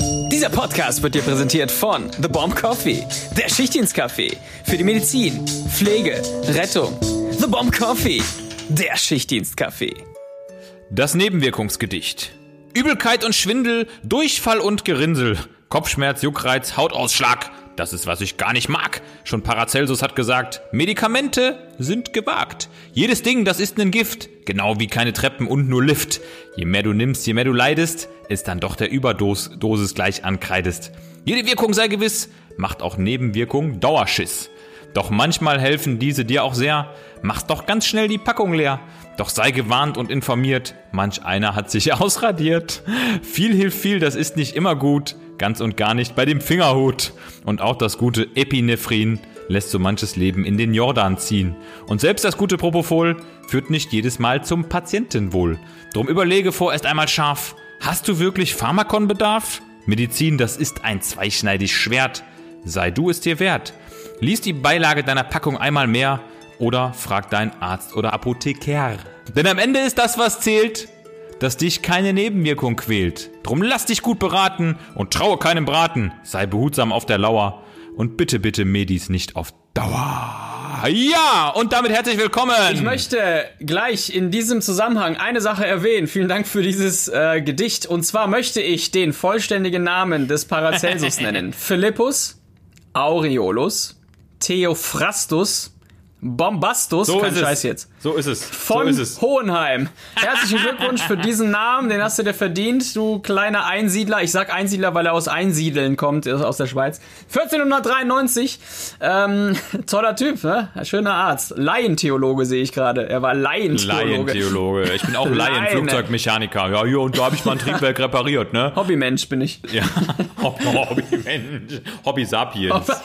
Dieser Podcast wird dir präsentiert von The Bomb Coffee, der Schichtdienstkaffee für die Medizin, Pflege, Rettung. The Bomb Coffee, der Schichtdienstkaffee. Das Nebenwirkungsgedicht. Übelkeit und Schwindel, Durchfall und Gerinnsel, Kopfschmerz, Juckreiz, Hautausschlag. Das ist, was ich gar nicht mag. Schon Paracelsus hat gesagt, Medikamente sind gewagt. Jedes Ding, das ist ein Gift. Genau wie keine Treppen und nur Lift. Je mehr du nimmst, je mehr du leidest, ist dann doch der Überdosis gleich ankreidest. Jede Wirkung sei gewiss, macht auch Nebenwirkung Dauerschiss. Doch manchmal helfen diese dir auch sehr. Mach's doch ganz schnell die Packung leer. Doch sei gewarnt und informiert, manch einer hat sich ausradiert. Viel hilft viel, das ist nicht immer gut, ganz und gar nicht bei dem Fingerhut. Und auch das gute Epinephrin lässt so manches Leben in den Jordan ziehen. Und selbst das gute Propofol führt nicht jedes Mal zum Patientenwohl. Drum überlege vorerst einmal scharf, hast du wirklich Pharmakonbedarf? Medizin, das ist ein zweischneidig Schwert. Sei du es dir wert. Lies die Beilage deiner Packung einmal mehr oder frag deinen Arzt oder Apotheker. Denn am Ende ist das, was zählt, dass dich keine Nebenwirkung quält. Drum lass dich gut beraten und traue keinem Braten. Sei behutsam auf der Lauer und bitte, bitte Medis nicht auf Dauer. Ja, und damit herzlich willkommen. Ich möchte gleich in diesem Zusammenhang eine Sache erwähnen. Vielen Dank für dieses äh, Gedicht. Und zwar möchte ich den vollständigen Namen des Paracelsus nennen. Philippus Aureolus Theophrastus Bombastus, So kein ist es. Scheiß jetzt. So ist es. Von so ist es. Hohenheim. Herzlichen Glückwunsch für diesen Namen, den hast du dir verdient, du kleiner Einsiedler. Ich sag Einsiedler, weil er aus Einsiedeln kommt, er ist aus der Schweiz. 1493, ähm, toller Typ, ne? Schöner Arzt. Laientheologe sehe ich gerade. Er war Laientheologe. Laientheologe. Ich bin auch Laien. Flugzeugmechaniker. Ja, hier und da habe ich mal ein Triebwerk repariert, ne? Hobbymensch bin ich. Ja. Hobby, Hobby, Sapiens.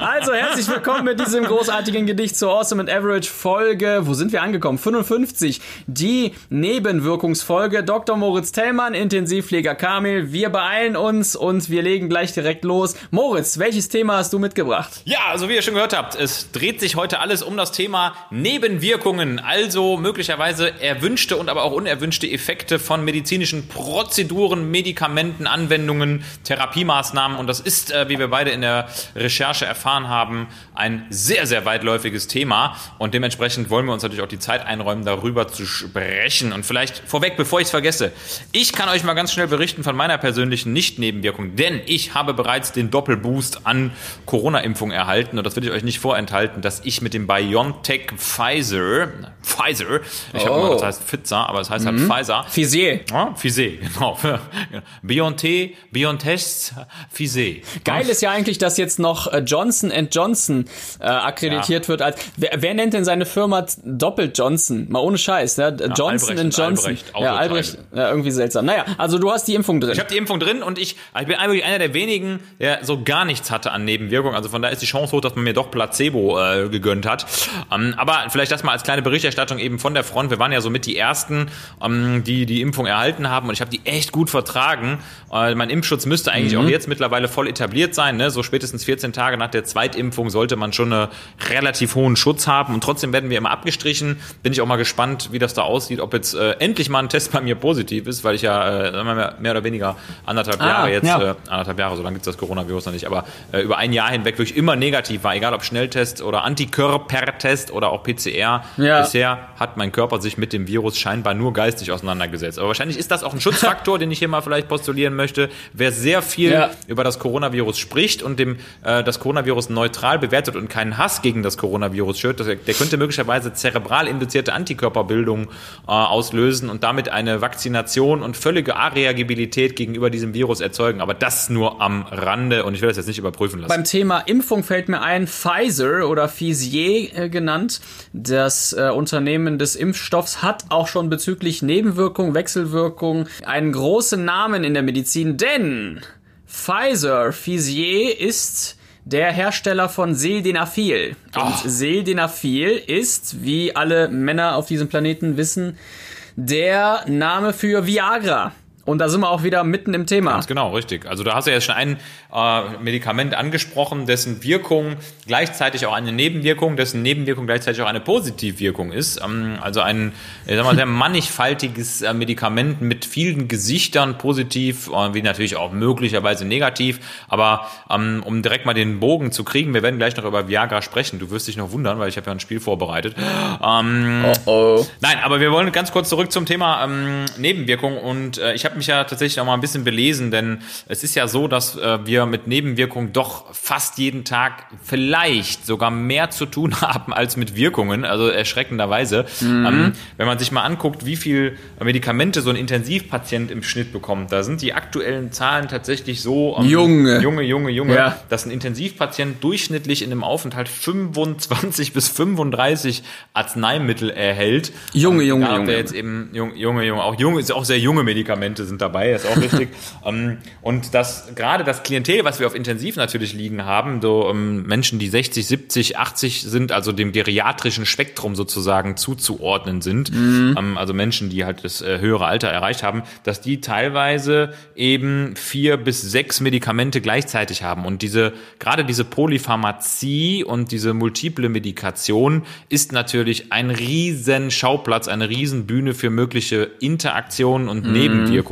Also herzlich willkommen mit diesem großartigen Gedicht zur Awesome and Average Folge. Wo sind wir angekommen? 55. Die Nebenwirkungsfolge. Dr. Moritz Tellmann, Intensivpfleger Kamil. Wir beeilen uns und wir legen gleich direkt los. Moritz, welches Thema hast du mitgebracht? Ja, also wie ihr schon gehört habt, es dreht sich heute alles um das Thema Nebenwirkungen, also möglicherweise erwünschte und aber auch unerwünschte Effekte von medizinischen Prozeduren, Medikamenten, Anwendungen, Therapiemaßnahmen und das ist, äh, wie wir beide in der Recherche erfahren haben, ein sehr, sehr weitläufiges Thema und dementsprechend wollen wir uns natürlich auch die Zeit einräumen, darüber zu sprechen und vielleicht vorweg, bevor ich es vergesse, ich kann euch mal ganz schnell berichten von meiner persönlichen Nicht-Nebenwirkung, denn ich habe bereits den Doppelboost an Corona-Impfung erhalten und das will ich euch nicht vorenthalten, dass ich mit dem BioNTech Pfizer, Pfizer, ich habe Oh. immer, das heißt Pfizer, aber es heißt halt Pfizer. Fisier. Ja, Pfizer, genau. BioNTech, BioNTech, Pfizer. Geil ist ja eigentlich, dass jetzt noch äh, Johnson Johnson äh, akkreditiert wird als. Wer, wer nennt denn seine Firma doppelt Johnson? Mal ohne Scheiß, ne? Johnson Albrecht Johnson. Albrecht, ja. Albrecht. Ja, irgendwie seltsam. Naja, also du hast die Impfung drin. Ich habe die Impfung drin und ich, ich bin eigentlich einer der wenigen, der so gar nichts hatte an Nebenwirkungen. Also von daher ist die Chance hoch, dass man mir doch Placebo äh, gegönnt hat. Ähm, aber vielleicht das mal als kleine Berichterstattung eben von der Front. Wir waren ja so mit die Ersten, ähm, die die Impfung erhalten haben und ich habe die echt gut vertragen. Äh, mein Impfschutz müsste eigentlich auch jetzt mittlerweile voll etabliert sein. Ne? So spätestens 14 Tage nach der Zweitimpfung sollte man schon einen relativ hohen Schutz haben und trotzdem werden wir immer abgestrichen. Bin ich auch mal gespannt, wie das da aussieht, ob jetzt äh, endlich mal ein Test bei mir positiv ist, weil ich ja äh, mehr oder weniger anderthalb Ah, Jahre jetzt, ja. äh, anderthalb Jahre, so lange gibt es das Coronavirus noch nicht, aber äh, über ein Jahr hinweg wirklich immer negativ war, egal ob Schnelltest oder Antikörpertest oder auch PCR. Ja. Bisher hat mein Körper sich mit dem Virus scheinbar nur geistig auseinandergesetzt. Aber wahrscheinlich ist das auch ein Schutzfaktor, den ich hier mal vielleicht postulieren möchte. Wer sehr viel Ja. über das Coronavirus spricht und dem äh, das Coronavirus neutral bewertet und keinen Hass gegen das Coronavirus schürt, der, der könnte möglicherweise zerebral induzierte Antikörperbildung äh, auslösen und damit eine Vakzination und völlige Areagibilität gegenüber diesem Virus erzeugen. Aber das nur am Rande und ich will das jetzt nicht überprüfen lassen. Beim Thema Impfung fällt mir ein, Pfizer oder Fisier äh, genannt, das äh, Unternehmen des Impfstoffs hat auch schon bezüglich Nebenwirkung, Wechselwirkung einen großen Namen in der Medizin, denn Pfizer, Fisier ist der Hersteller von Sildenafil. Und Sildenafil ist, wie alle Männer auf diesem Planeten wissen, der Name für Viagra. Und da sind wir auch wieder mitten im Thema. Ganz genau, richtig. Also da hast du ja schon ein äh, Medikament angesprochen, dessen Wirkung gleichzeitig auch eine Nebenwirkung, dessen Nebenwirkung gleichzeitig auch eine Positivwirkung ist. Ähm, also ein ich sag mal, sehr mannigfaltiges äh, Medikament mit vielen Gesichtern, positiv, äh, wie natürlich auch möglicherweise negativ. Aber ähm, um direkt mal den Bogen zu kriegen, wir werden gleich noch über Viagra sprechen. Du wirst dich noch wundern, weil ich habe ja ein Spiel vorbereitet. Ähm, oh oh. Nein, aber wir wollen ganz kurz zurück zum Thema ähm, Nebenwirkung und äh, ich habe mich ja tatsächlich auch mal ein bisschen belesen, denn es ist ja so, dass äh, wir mit Nebenwirkungen doch fast jeden Tag vielleicht sogar mehr zu tun haben als mit Wirkungen, also erschreckenderweise. Mhm. Ähm, wenn man sich mal anguckt, wie viel Medikamente so ein Intensivpatient im Schnitt bekommt, da sind die aktuellen Zahlen tatsächlich so ähm, Junge, Junge, Junge, Junge, ja. dass ein Intensivpatient durchschnittlich in einem Aufenthalt 25 bis 35 Arzneimittel erhält. Junge, Junge, Junge. Jetzt eben Junge, Junge, auch junge, auch sehr junge Medikamente sind dabei, ist auch richtig. ähm, und das gerade das Klientel, was wir auf Intensiv natürlich liegen haben, so ähm, Menschen, die 60, 70, 80 sind, also dem geriatrischen Spektrum sozusagen zuzuordnen sind, mhm. ähm, also Menschen, die halt das äh, höhere Alter erreicht haben, dass die teilweise eben vier bis sechs Medikamente gleichzeitig haben. Und diese, gerade diese Polypharmazie und diese multiple Medikation ist natürlich ein riesen Schauplatz, eine riesen Bühne für mögliche Interaktionen und mhm. Nebenwirkungen.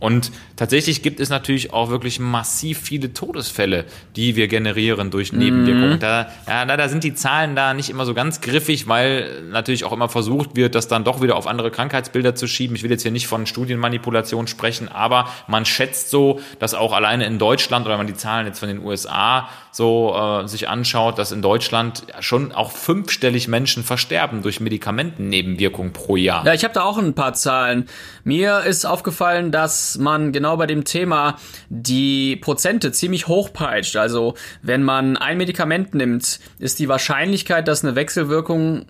Und tatsächlich gibt es natürlich auch wirklich massiv viele Todesfälle, die wir generieren durch Nebenwirkungen. Mhm. Da, ja, da sind die Zahlen da nicht immer so ganz griffig, weil natürlich auch immer versucht wird, das dann doch wieder auf andere Krankheitsbilder zu schieben. Ich will jetzt hier nicht von Studienmanipulation sprechen, aber man schätzt so, dass auch alleine in Deutschland oder wenn man die Zahlen jetzt von den USA so äh, sich anschaut, dass in Deutschland schon auch fünfstellig Menschen versterben durch Medikamentennebenwirkungen pro Jahr. Ja, ich habe da auch ein paar Zahlen. Mir ist aufgefallen, dass man genau bei dem Thema die Prozente ziemlich hoch peitscht. Also wenn man ein Medikament nimmt, ist die Wahrscheinlichkeit, dass eine Wechselwirkung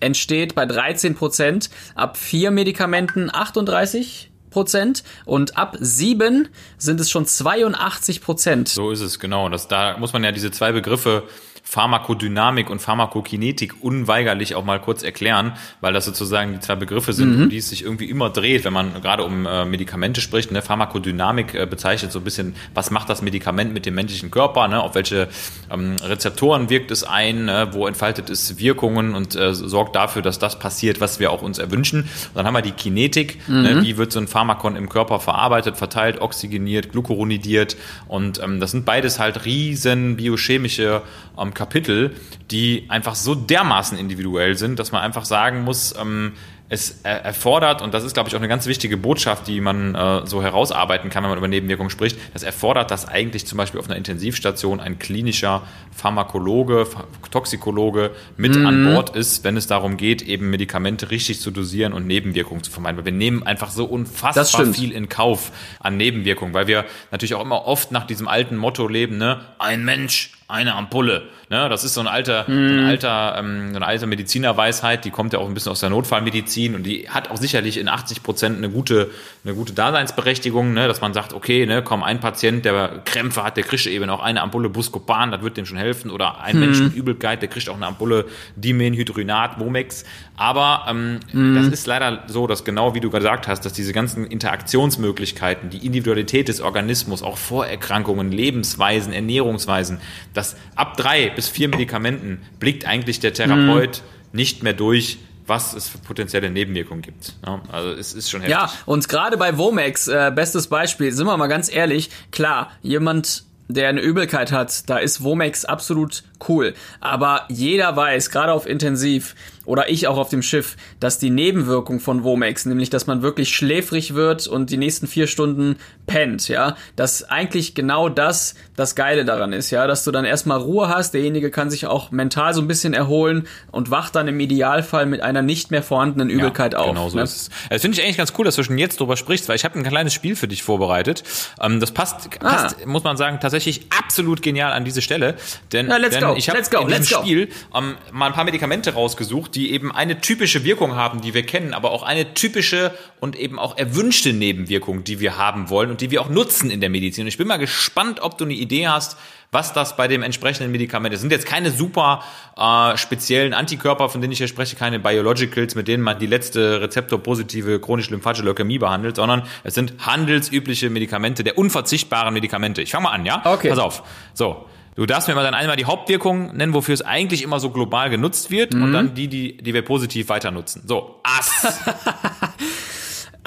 entsteht bei 13 Prozent, ab vier Medikamenten 38 Prozent und ab sieben sind es schon 82 Prozent. So ist es, genau. Das, da muss man ja diese zwei Begriffe Pharmakodynamik und Pharmakokinetik unweigerlich auch mal kurz erklären, weil das sozusagen die zwei Begriffe sind, mhm. um die es sich irgendwie immer dreht, wenn man gerade um äh, Medikamente spricht. Ne? Pharmakodynamik äh, bezeichnet so ein bisschen, was macht das Medikament mit dem menschlichen Körper, ne? auf welche ähm, Rezeptoren wirkt es ein, ne? wo entfaltet es Wirkungen und äh, sorgt dafür, dass das passiert, was wir auch uns erwünschen. Und dann haben wir die Kinetik, ne? mhm. ne? wie wird so ein Pharmakon im Körper verarbeitet, verteilt, oxygeniert, glucoronidiert und ähm, das sind beides halt riesen biochemische ähm, Kapitel, die einfach so dermaßen individuell sind, dass man einfach sagen muss, ähm, es erfordert, und das ist, glaube ich, auch eine ganz wichtige Botschaft, die man äh, so herausarbeiten kann, wenn man über Nebenwirkungen spricht, das erfordert, dass eigentlich zum Beispiel auf einer Intensivstation ein klinischer Pharmakologe, Toxikologe mit mhm. an Bord ist, wenn es darum geht, eben Medikamente richtig zu dosieren und Nebenwirkungen zu vermeiden. Weil wir nehmen einfach so unfassbar viel in Kauf an Nebenwirkungen, weil wir natürlich auch immer oft nach diesem alten Motto leben, ne, ein Mensch, eine Ampulle. Ne, das ist so ein alter, mm. so ein mhm. alter, ähm, so eine alte Medizinerweisheit, die kommt ja auch ein bisschen aus der Notfallmedizin und die hat auch sicherlich in 80 Prozent eine gute, eine gute Daseinsberechtigung, ne, dass man sagt, okay, ne, komm, ein Patient, der Krämpfe hat, der kriegt eben auch eine Ampulle Buscopan, das wird dem schon helfen, oder ein mm. Mensch mit Übelkeit, der kriegt auch eine Ampulle Dimenhydrinat, Womex. Aber ähm, mm. das ist leider so, dass genau wie du gesagt hast, dass diese ganzen Interaktionsmöglichkeiten, die Individualität des Organismus, auch Vorerkrankungen, Lebensweisen, Ernährungsweisen, dass ab drei bis vier Medikamenten blickt eigentlich der Therapeut mhm. nicht mehr durch, was es für potenzielle Nebenwirkungen gibt. Ja, also es ist schon heftig. Ja, und gerade bei Womex, äh, bestes Beispiel, sind wir mal ganz ehrlich, klar, jemand der eine Übelkeit hat, da ist Womex absolut cool. Aber jeder weiß, gerade auf Intensiv, oder ich auch auf dem Schiff, dass die Nebenwirkung von Womex, nämlich dass man wirklich schläfrig wird und die nächsten vier Stunden pennt, ja, dass eigentlich genau das das Geile daran ist, ja, dass du dann erstmal Ruhe hast, derjenige kann sich auch mental so ein bisschen erholen und wacht dann im Idealfall mit einer nicht mehr vorhandenen Übelkeit ja, auf. Genau so ne? ist es. Das finde ich eigentlich ganz cool, dass du schon jetzt drüber sprichst, weil ich habe ein kleines Spiel für dich vorbereitet. Ähm, das passt, ah. passt muss man sagen, tatsächlich absolut genial an diese Stelle, denn, ja, let's denn go. ich habe in diesem Spiel ähm, mal ein paar Medikamente rausgesucht, die eben eine typische Wirkung haben, die wir kennen, aber auch eine typische und eben auch erwünschte Nebenwirkung, die wir haben wollen und die wir auch nutzen in der Medizin. Und ich bin mal gespannt, ob du eine Idee hast, was das bei dem entsprechenden Medikament ist. Es sind jetzt keine super äh, speziellen Antikörper, von denen ich hier spreche, keine Biologicals, mit denen man die letzte rezeptorpositive chronisch lymphatische Leukämie behandelt, sondern es sind handelsübliche Medikamente der unverzichtbaren Medikamente. Ich fange mal an, ja? Okay. Pass auf. So. Du darfst mir mal dann einmal die Hauptwirkungen nennen, wofür es eigentlich immer so global genutzt wird und dann die, die, die wir positiv weiter nutzen. So, Ass.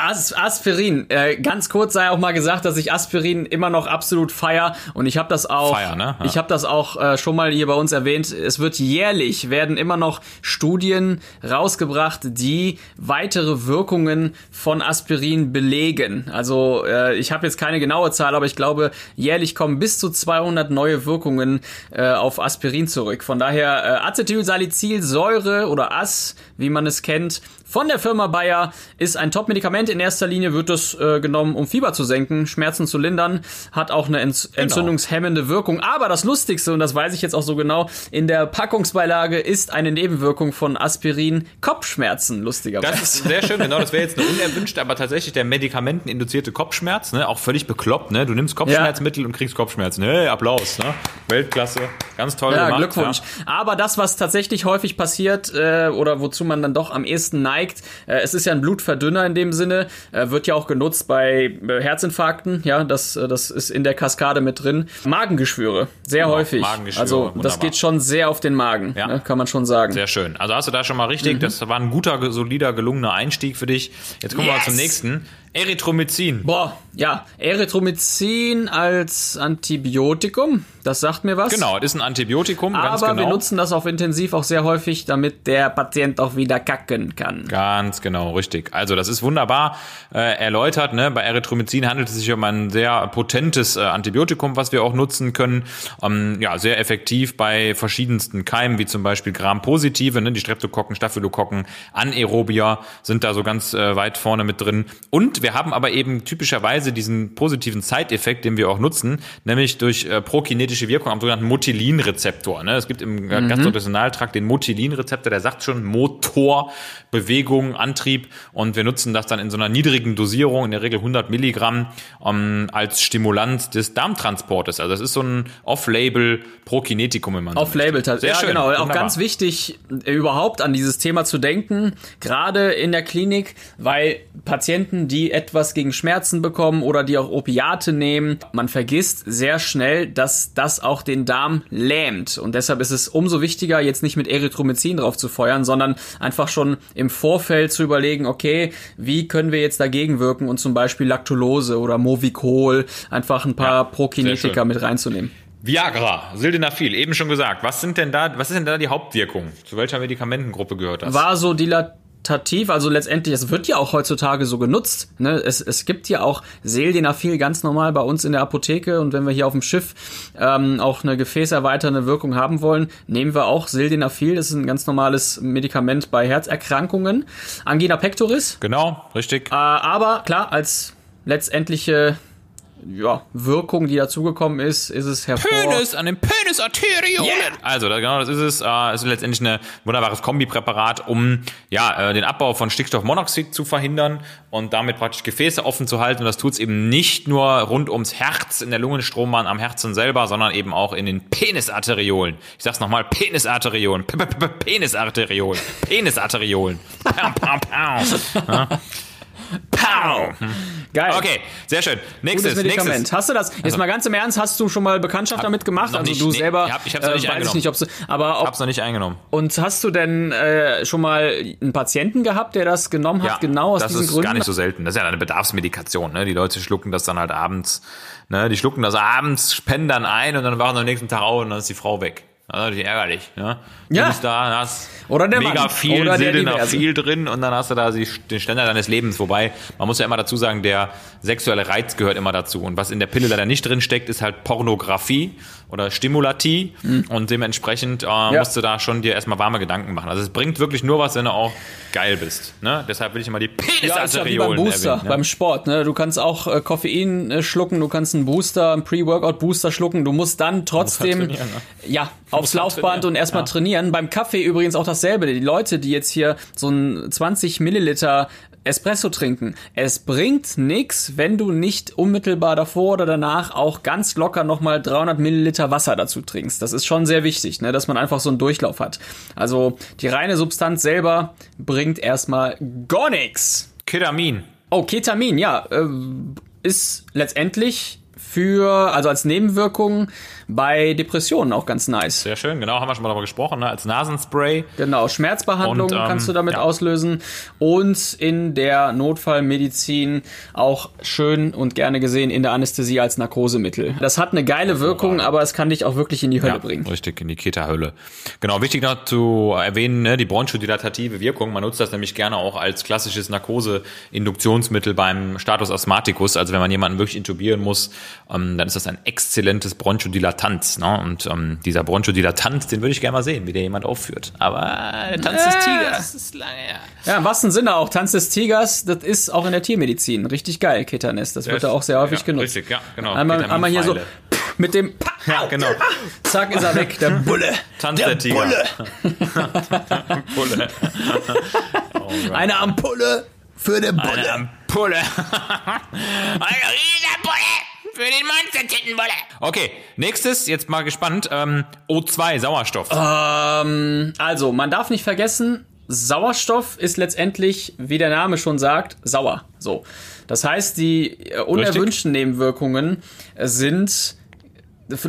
As Aspirin, äh, ganz kurz sei auch mal gesagt, dass ich Aspirin immer noch absolut feier und ich habe das auch, Feier, ne? Ja. ich habe das auch äh, schon mal hier bei uns erwähnt. Es wird jährlich werden immer noch Studien rausgebracht, die weitere Wirkungen von Aspirin belegen. Also äh, ich habe jetzt keine genaue Zahl, aber ich glaube jährlich kommen bis zu 200 neue Wirkungen äh, auf Aspirin zurück. Von daher äh, Acetylsalicylsäure oder AS, wie man es kennt, von der Firma Bayer ist ein Top-Medikament. In erster Linie wird es äh, genommen, um Fieber zu senken, Schmerzen zu lindern, hat auch eine Ent entzündungshemmende Wirkung. Aber das Lustigste, und das weiß ich jetzt auch so genau, in der Packungsbeilage ist eine Nebenwirkung von Aspirin Kopfschmerzen, lustigerweise. Das ist sehr schön, genau. Das wäre jetzt eine unerwünschte, aber tatsächlich der medikamenteninduzierte Kopfschmerz, ne? Auch völlig bekloppt, ne? Du nimmst Kopfschmerzmittel und kriegst Kopfschmerzen. Hey, Applaus, ne? Weltklasse. Ganz toll Ja, gemacht. Glückwunsch. Ja. Aber das, was tatsächlich häufig passiert äh, oder wozu man dann doch am ehesten neigt, äh, es ist ja ein Blutverdünner in dem Sinne, äh, wird ja auch genutzt bei äh, Herzinfarkten, ja, das, äh, das ist in der Kaskade mit drin. Magengeschwüre, sehr Genau, häufig. Magengeschwüre, also das wunderbar. geht schon sehr auf den Magen, Ja. ne, kann man schon sagen. Sehr schön. Also hast du da schon mal richtig. Das war ein guter, solider, gelungener Einstieg für dich. Jetzt kommen wir mal Yes. zum nächsten. Erythromycin. Boah, ja, Erythromycin als Antibiotikum, das sagt mir was. Genau, das ist ein Antibiotikum, ganz Aber genau. wir nutzen das auch intensiv auch sehr häufig, damit der Patient auch wieder kacken kann. Ganz genau, richtig. Also das ist wunderbar äh, erläutert. Ne? Bei Erythromycin handelt es sich um ein sehr potentes äh, Antibiotikum, was wir auch nutzen können. Ähm, ja, sehr effektiv bei verschiedensten Keimen, wie zum Beispiel Gram-positive, ne? die Streptokokken, Staphylokokken, Anaerobia sind da so ganz äh, weit vorne mit drin. Und wir haben aber eben typischerweise diesen positiven Side-Effekt, den wir auch nutzen, nämlich durch äh, prokinetische Wirkung am sogenannten Motilinrezeptor. Ne? Es gibt im äh, Gastrointestinaltrakt den Motilinrezeptor, der sagt schon Motor, Bewegung, Antrieb und wir nutzen das dann in so einer niedrigen Dosierung, in der Regel 100 Milligramm, ähm, als Stimulanz des Darmtransportes. Also das ist so ein Off-Label Prokinetikum, wenn man so Off-Label. Sehr Ja, schön, genau. Auch wunderbar. ganz wichtig, äh, überhaupt an dieses Thema zu denken, gerade in der Klinik, weil Patienten, die etwas gegen Schmerzen bekommen oder die auch Opiate nehmen, man vergisst sehr schnell, dass das auch den Darm lähmt. Und deshalb ist es umso wichtiger, jetzt nicht mit Erythromycin drauf zu feuern, sondern einfach schon im Vorfeld zu überlegen, okay, wie können wir jetzt dagegen wirken und zum Beispiel Lactulose oder Movicol, einfach ein paar Ja, Prokinetika mit reinzunehmen. Viagra, Sildenafil, eben schon gesagt. Was sind denn da, was ist denn da die Hauptwirkung? Zu welcher Medikamentengruppe gehört das? Vasodilatativ, also letztendlich, es wird ja auch heutzutage so genutzt. Ne? Es, es gibt ja auch Sildenafil ganz normal bei uns in der Apotheke und wenn wir hier auf dem Schiff ähm, auch eine gefäßerweiternde Wirkung haben wollen, nehmen wir auch Sildenafil. Das ist ein ganz normales Medikament bei Herzerkrankungen. Angina pectoris, Genau, richtig. äh, aber klar, als letztendliche ja, Wirkung, die dazugekommen ist, ist es hervor... Penis, an den Penisarteriolen. Yeah. Also, genau, das ist es. Äh, es ist letztendlich ein wunderbares Kombipräparat, um ja, äh, den Abbau von Stickstoffmonoxid zu verhindern und damit praktisch Gefäße offen zu halten. Und das tut es eben nicht nur rund ums Herz, in der Lungenstrombahn am Herzen selber, sondern eben auch in den Penisarteriolen. Ich sag's nochmal, Penisarteriolen. P -p -p Penisarteriolen. Penisarteriolen. Pow, pow, pow. Ja. Pow. Geil. Okay, sehr schön. Nächstes, Gutes Medikament. nächstes. Hast du das? Jetzt mal ganz im Ernst, hast du schon mal Bekanntschaft damit gemacht? Also nicht, du nee. selber? Ich hab- ich hab's noch nicht weiß ich eingenommen. nicht, ob's, aber ob, Hab's noch nicht eingenommen. und hast du denn äh, schon mal einen Patienten gehabt, der das genommen hat, genau aus das diesen ist Gründen? gar nicht so selten. Das ist ja eine Bedarfsmedikation. Ne? Die Leute schlucken das dann halt abends. Ne? Die schlucken das abends, spenden dann ein und dann wachen am nächsten Tag auf und dann ist die Frau weg. Das ist natürlich ärgerlich. Ne? Du Ja. bist da, hast Oder der mega Mann. viel Oder Sildenafil drin und dann hast du da den Ständer deines Lebens. Wobei, man muss ja immer dazu sagen, der sexuelle Reiz gehört immer dazu. Und was in der Pille leider nicht drin steckt, ist halt Pornografie oder Stimulatie. Und dementsprechend äh, musst du da schon dir erstmal warme Gedanken machen. Also es bringt wirklich nur was, wenn du auch geil bist. Ne? Deshalb will ich immer die ja, ist ja wie beim Penisarteriolen Booster, erwähnen. Ne? beim Sport. Ne? Du kannst auch äh, Koffein äh, schlucken, du kannst einen Booster, einen Pre-Workout-Booster schlucken. Du musst dann trotzdem, trainieren, ja, auf aufs Laufband und erstmal Ja. trainieren. Beim Kaffee übrigens auch dasselbe. Die Leute, die jetzt hier so ein 20 Milliliter Espresso trinken. Es bringt nix, wenn du nicht unmittelbar davor oder danach auch ganz locker nochmal 300 Milliliter Wasser dazu trinkst. Das ist schon sehr wichtig, ne, dass man einfach so einen Durchlauf hat. Also die reine Substanz selber bringt erstmal gar nix. Ketamin. Oh, Ketamin, ja, äh, ist letztendlich für, also als Nebenwirkung bei Depressionen auch ganz nice. Sehr schön, genau, haben wir schon mal darüber gesprochen, ne? als Nasenspray. Genau, Schmerzbehandlung Und, ähm, kannst du damit ja. auslösen und in der Notfallmedizin auch schön und gerne gesehen in der Anästhesie als Narkosemittel. Das hat eine geile Wirkung, aber es kann dich auch wirklich in die Hölle Ja, bringen. richtig, in die Keta-Hölle. Genau, wichtig noch zu erwähnen, ne, die bronchodilatative Wirkung. Man nutzt das nämlich gerne auch als klassisches Narkose-Induktionsmittel beim Status Asthmaticus. Also wenn man jemanden wirklich intubieren muss, ähm, dann ist das ein exzellentes Bronchodilatant. Ne? Und ähm, dieser Bronchodilatant, den würde ich gerne mal sehen, wie der jemand aufführt. Aber äh, der Tanz des Äh. Tigers, das ist lange her. Ja, im wahrsten Sinne auch. Tanz des Tigers, das ist auch in der Tiermedizin richtig geil, Ketanes. Das wird da auch sehr häufig ja, genutzt. Richtig, ja, genau. Einmal, einmal hier so mit dem Ja, genau. Zack ist er weg, der Bulle. Tanz der, Tiger. Bulle. Eine Ampulle für den Bulle. Eine Ampulle. Eine Riesenampulle für den Monstertittenbulle. Okay, nächstes, jetzt mal gespannt. Ähm, O2, Sauerstoff. Ähm, also, man darf nicht vergessen, Sauerstoff ist letztendlich, wie der Name schon sagt, sauer. So. Das heißt, die äh, unerwünschten Nebenwirkungen sind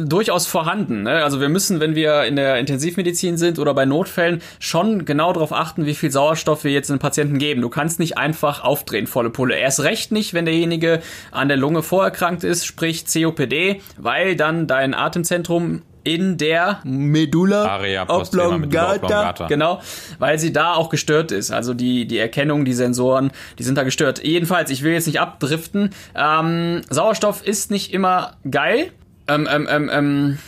durchaus vorhanden. Ne? Also wir müssen, wenn wir in der Intensivmedizin sind oder bei Notfällen, schon genau darauf achten, wie viel Sauerstoff wir jetzt den Patienten geben. Du kannst nicht einfach aufdrehen, volle Pulle. Erst recht nicht, wenn derjenige an der Lunge vorerkrankt ist, sprich COPD, weil dann dein Atemzentrum in der Medulla Area Medulla oblongata. Genau, weil sie da auch gestört ist. Also die, die Erkennung, die Sensoren, die sind da gestört. Jedenfalls, ich will jetzt nicht abdriften. Ähm, Sauerstoff ist nicht immer geil. Ähm, ähm, ähm, ähm,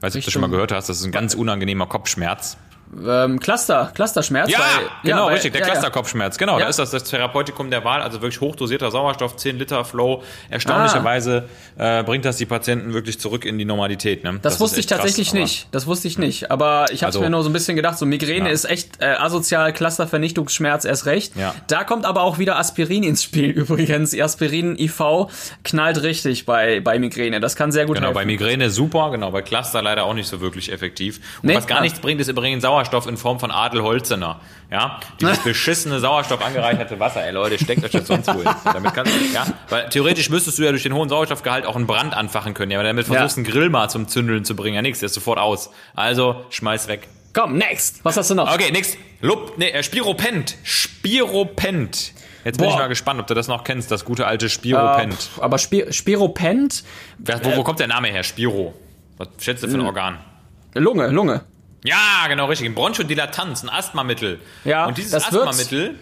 Weißt du, ob du schon mal gehört hast, das ist ein ganz unangenehmer Kopfschmerz. Ähm, Cluster, Clusterschmerz. Ja, weil, genau, weil- richtig, der ja, ja. Clusterkopfschmerz. Genau, Ja. da ist das das Therapeutikum der Wahl, also wirklich hochdosierter Sauerstoff, 10 Liter Flow. Erstaunlicherweise äh, bringt das die Patienten wirklich zurück in die Normalität. Ne? Das, ist wusste ich krass, tatsächlich aber- nicht. Das wusste ich nicht. Aber ich habe Also- mir nur so ein bisschen gedacht, so Migräne Ja. ist echt äh, asozial, Clustervernichtungsschmerz erst recht. Ja. Da kommt aber auch wieder Aspirin ins Spiel übrigens. Aspirin IV knallt richtig bei, bei Migräne. Das kann sehr gut Genau, helfen. bei Migräne super, genau, bei Cluster leider auch nicht so wirklich effektiv. Und Nee? was gar Ah. nichts bringt, ist übrigens Sauerstoff in Form von Adelholzener. Ja, dieses beschissene Sauerstoff angereicherte Wasser. Ey Leute, steckt euch das sonst wohl. Damit kannst du, ja, weil theoretisch müsstest du ja durch den hohen Sauerstoffgehalt auch einen Brand anfachen können. Ja, aber damit versuchst du einen Grill mal zum Zündeln zu bringen. Ja, nix, der ist sofort aus. Also, schmeiß weg. Komm, next. Was hast du noch? Okay, nix. Lob, nee, äh, Spiropent. Spiropent. Jetzt bin Boah. ich mal gespannt, ob du das noch kennst, das gute alte Spiropent. Aber Spir Spiropent, wo, wo kommt der Name her? Spiro. Was schätzt du für ein Organ? Lunge, Lunge. Ja, genau, richtig. Ein Bronchodilatanz, ein Asthmamittel. Ja, Und dieses Asthmamittel,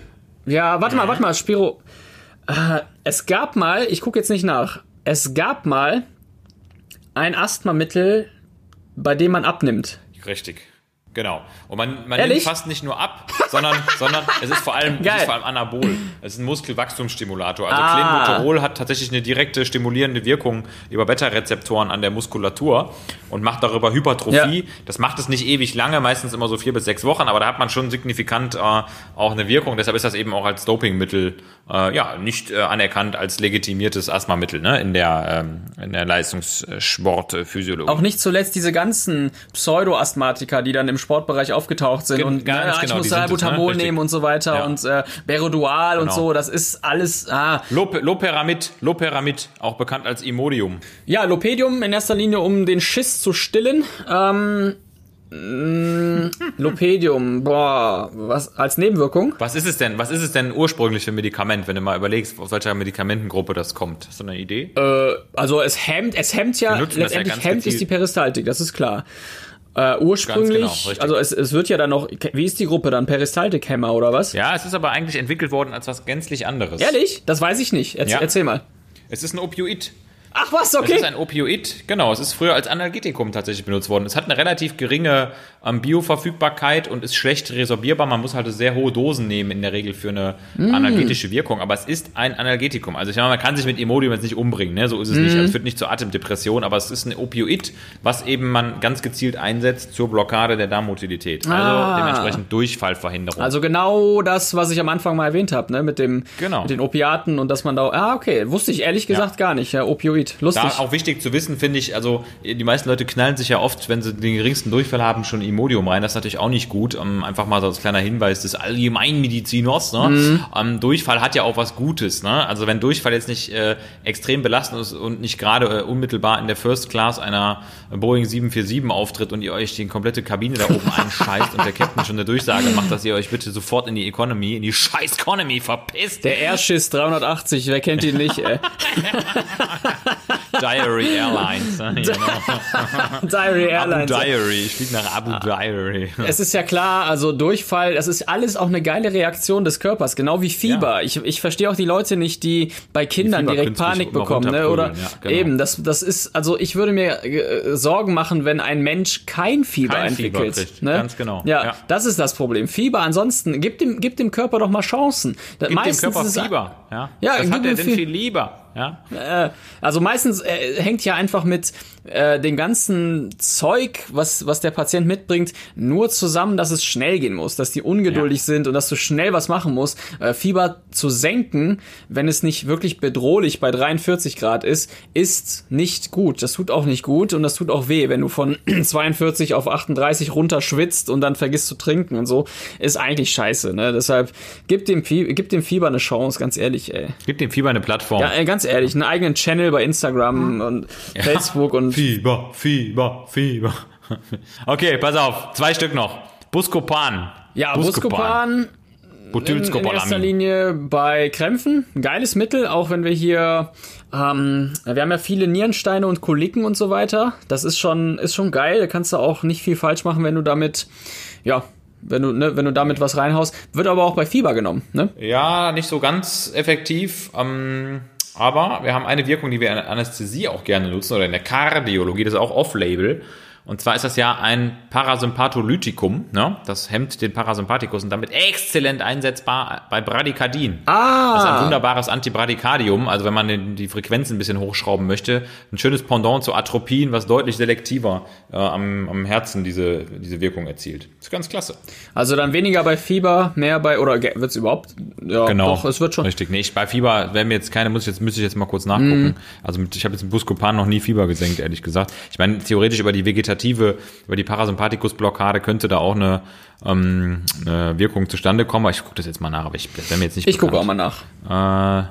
Ja, warte mal, warte mal, Spiro. Äh, es gab mal, ich gucke jetzt nicht nach, es gab mal ein Asthmamittel, bei dem man abnimmt. richtig. Genau. Und man, man Ehrlich? nimmt fast nicht nur ab, sondern, sondern es ist vor allem, es ist vor allem Anabol. Es ist ein Muskelwachstumsstimulator. Also Ah. Clenbuterol hat tatsächlich eine direkte stimulierende Wirkung über Beta-Rezeptoren an der Muskulatur und macht darüber Hypertrophie. Ja. Das macht es nicht ewig lange, meistens immer so vier bis sechs Wochen, aber da hat man schon signifikant äh, auch eine Wirkung. Deshalb ist das eben auch als Dopingmittel äh, ja nicht äh, anerkannt als legitimiertes Asthmamittel ne? in der ähm, in der Leistungssportphysiologie. Auch nicht zuletzt diese ganzen Pseudo-Asthmatiker, die dann im Sportbereich aufgetaucht sind Gen- und ganz naja, ich genau, muss die sind es, ne? Salbutamol Richtig. nehmen und so weiter Ja. und äh, Berodual und Genau. so, das ist alles, ah. Lop Loperamid, Loperamid, auch bekannt als Imodium. Ja, Lopedium in erster Linie, um den Schiss zu stillen. Ähm, mh, Lopedium, boah, was als Nebenwirkung? Was ist es denn? Was ist es denn ursprünglich für ein Medikament, wenn du mal überlegst, aus welcher Medikamentengruppe das kommt? Hast du eine Idee? Also es hemmt, es hemmt ja, ja letztendlich ganz hemmt gezielt. die Peristaltik, das ist klar. Äh, ursprünglich, genau, also es, es wird ja dann noch, wie ist die Gruppe dann? Peristaltikhemmer oder was? ja, es ist aber eigentlich entwickelt worden als was gänzlich anderes. Ehrlich? Das weiß ich nicht. Erzähl, Ja. erzähl mal. Es ist ein Opioid. Ach was, Es okay. ist ein Opioid, genau. Es ist früher als Analgetikum tatsächlich benutzt worden. Es hat eine relativ geringe ähm, Bioverfügbarkeit und ist schlecht resorbierbar. Man muss halt sehr hohe Dosen nehmen in der Regel für eine Mm. analgetische Wirkung. Aber es ist ein Analgetikum. Also ich meine, man kann sich mit Imodium jetzt nicht umbringen, ne? so ist es nicht. Mm. Also es führt nicht zur Atemdepression, aber es ist ein Opioid, was eben man ganz gezielt einsetzt zur Blockade der Darmmotilität. Also Ah. dementsprechend Durchfallverhinderung. Also genau das, was ich am Anfang mal erwähnt habe, ne, mit dem Genau. mit den Opiaten und dass man da ah okay, wusste ich ehrlich gesagt gar nicht, ja, Opioid. Lustig. Da auch wichtig zu wissen, finde ich, also die meisten Leute knallen sich ja oft, wenn sie den geringsten Durchfall haben, schon Imodium rein. Das ist natürlich auch nicht gut. Ähm, einfach mal so als kleiner Hinweis des Allgemeinmediziners. Ne? Mhm. Ähm, Durchfall hat ja auch was Gutes. Ne? Also wenn Durchfall jetzt nicht äh, extrem belastend ist und nicht gerade äh, unmittelbar in der First Class einer Boeing 747 auftritt und ihr euch die komplette Kabine da oben einscheißt und der Captain schon eine Durchsage macht, dass ihr euch bitte sofort in die Economy, in die scheiß Economy verpisst. der Airschiss 380, wer kennt ihn nicht? Ey. Diary Airlines. ne? Diary Abu Airlines. Diary, ich fliege nach Abu Diary. Es ist ja klar, also Durchfall, das ist alles auch eine geile Reaktion des Körpers, genau wie Fieber. Ja. Ich, ich verstehe auch die Leute nicht, die bei Kindern Fieber direkt Panik bekommen, ne? Oder ja, genau. eben, das, das ist, also ich würde mir äh, Sorgen machen, wenn ein Mensch kein Fieber Kein Fieber entwickelt. kriegt, ne? ganz genau, Ja, ja. das ist das Problem. Fieber, ansonsten, gib dem, gib dem Körper doch mal Chancen. Gib dem Meistens Körper ist es- Fieber. Ja, Ja, gib hat er denn viel lieber? Ja? Äh, also meistens äh, hängt ja einfach mit äh, dem ganzen Zeug, was, was der Patient mitbringt, nur zusammen, dass es schnell gehen muss, dass die ungeduldig Ja. sind und dass du schnell was machen musst. Äh, Fieber zu senken, wenn es nicht wirklich bedrohlich bei 43 Grad ist, ist nicht gut. Das tut auch nicht gut und das tut auch weh, wenn du von 42 auf 38 runter schwitzt und dann vergisst zu trinken und so. Ist eigentlich scheiße, ne? Deshalb gib dem, Fie gib dem Fieber eine Chance, ganz ehrlich, ey. Gib dem Fieber eine Plattform. Ja, ey, ganz ehrlich, einen eigenen Channel bei Instagram und Facebook und Fieber, Fieber, Fieber. Okay, pass auf. Zwei Stück noch. Buscopan. ja, Buscopan in, in erster. Linie bei Krämpfen. Ein Geiles Mittel, auch wenn wir hier, ähm, wir haben ja viele Nierensteine und Koliken und so weiter. Das ist schon, ist schon geil. Da kannst du auch nicht viel falsch machen, wenn du damit, ja, wenn du, ne, wenn du damit was reinhaust. Wird aber auch bei Fieber genommen, ne? Ja, nicht so ganz effektiv. Ähm, aber wir haben eine Wirkung, die wir in der Anästhesie auch gerne nutzen oder in der Kardiologie, das ist auch off-label. Und zwar ist das ja ein Parasympatholytikum, ne? Das hemmt den Parasympathikus und damit exzellent einsetzbar bei Bradykardien. Ah! Das ist ein wunderbares Antibradykardium, also wenn man die Frequenzen ein bisschen hochschrauben möchte. Ein schönes Pendant zu Atropin, was deutlich selektiver äh, am, am Herzen diese, diese Wirkung erzielt. ist ganz klasse. Also dann weniger bei Fieber, mehr bei, oder ge- wird's überhaupt? Ja, Genau. doch, es wird schon. Richtig. Nee, ich, bei Fieber werden mir jetzt keine, muss ich jetzt, müsste ich jetzt mal kurz nachgucken. Mhm. Also mit, ich habe jetzt mit Buscopan noch nie Fieber gesenkt, ehrlich gesagt. Ich meine, theoretisch über die vegetative, über die Parasympathikus-Blockade könnte da auch eine, ähm, eine Wirkung zustande kommen. Aber ich gucke das jetzt mal nach, aber ich wäre mir jetzt nicht Ich gucke auch mal nach. Äh,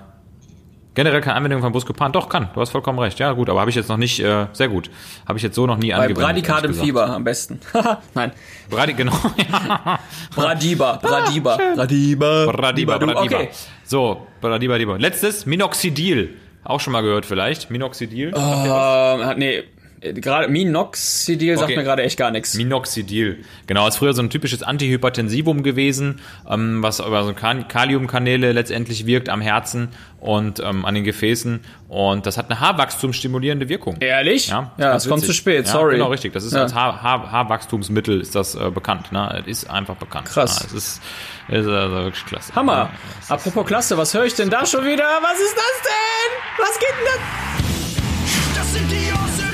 generell keine Anwendung von Buscopan. Doch, kann. Du hast vollkommen recht. Ja, gut. Aber habe ich jetzt noch nicht, äh, sehr gut. Habe ich jetzt so noch nie Bei angewendet. Ehrlich gesagt. Fieber am besten. Nein. Brady, genau. ja. Bradiba, Bradiba, Bradiba, Bradiba, Bradiba. Okay. So, Bradiba, Bradiba. Letztes, Minoxidil. Auch schon mal gehört vielleicht. Minoxidil. Ähm, nee, gerade Minoxidil sagt Okay. mir gerade echt gar nichts. Minoxidil. Genau, ist früher so ein typisches Antihypertensivum gewesen, ähm, was über so Kal- Kaliumkanäle letztendlich wirkt am Herzen und ähm, an den Gefäßen. Und das hat eine Haarwachstumsstimulierende Wirkung. Ehrlich? Ja, ja es kommt zu spät, ja, sorry. Genau, richtig. Das ist Ja. als Haar, Haar, Haarwachstumsmittel ist das äh, bekannt. Ne? Es ist einfach bekannt. Krass. Ja, es ist, ist also wirklich klasse. Hammer. Ja, Apropos Klasse, was höre ich denn da schon wieder? Was ist das denn? Was geht denn da? Das sind die Awesome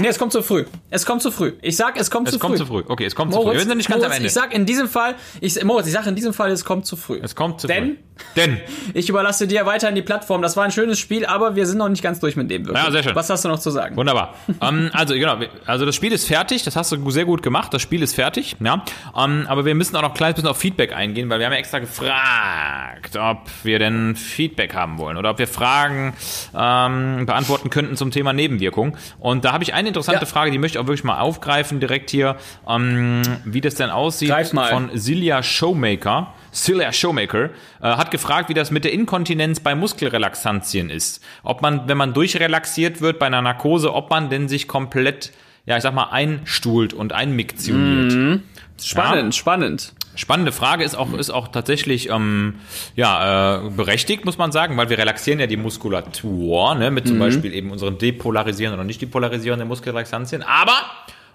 Nee, es kommt zu früh. Es kommt zu früh. Ich sag, es kommt Es zu kommt früh. zu früh. Okay, es kommt zu früh. Moritz, Wir sind nicht ganz Moritz, am Ende. Ich sag in diesem Fall, ich, Moritz, ich sag in diesem Fall, es kommt zu früh. es kommt zu Denn früh. Denn ich überlasse dir weiterhin die Plattform. Das war ein schönes Spiel, aber wir sind noch nicht ganz durch mit dem. Wirklich. Ja, sehr schön. Was hast du noch zu sagen? Wunderbar. ähm, also genau, also das Spiel ist fertig, das hast du sehr gut gemacht, das Spiel ist fertig, ja. Ähm, aber wir müssen auch noch ein kleines bisschen auf Feedback eingehen, weil wir haben ja extra gefragt, ob wir denn Feedback haben wollen oder ob wir Fragen ähm, beantworten könnten zum Thema Nebenwirkung. Und da habe ich eine interessante Ja. Frage, die möchte ich auch wirklich mal aufgreifen direkt hier, ähm, wie das denn aussieht von Silja Showmaker. Celia Showmaker äh, hat gefragt, wie das mit der Inkontinenz bei Muskelrelaxantien ist. Ob man, wenn man durchrelaxiert wird bei einer Narkose, ob man denn sich komplett, ja, ich sag mal, einstuhlt und einmiktioniert. Spannend, Ja. spannend. Spannende Frage ist auch, ist auch tatsächlich ähm, ja, äh, berechtigt, muss man sagen, weil wir relaxieren ja die Muskulatur, ne, mit zum Beispiel eben unseren depolarisierenden oder nicht depolarisierenden Muskelrelaxantien. Aber,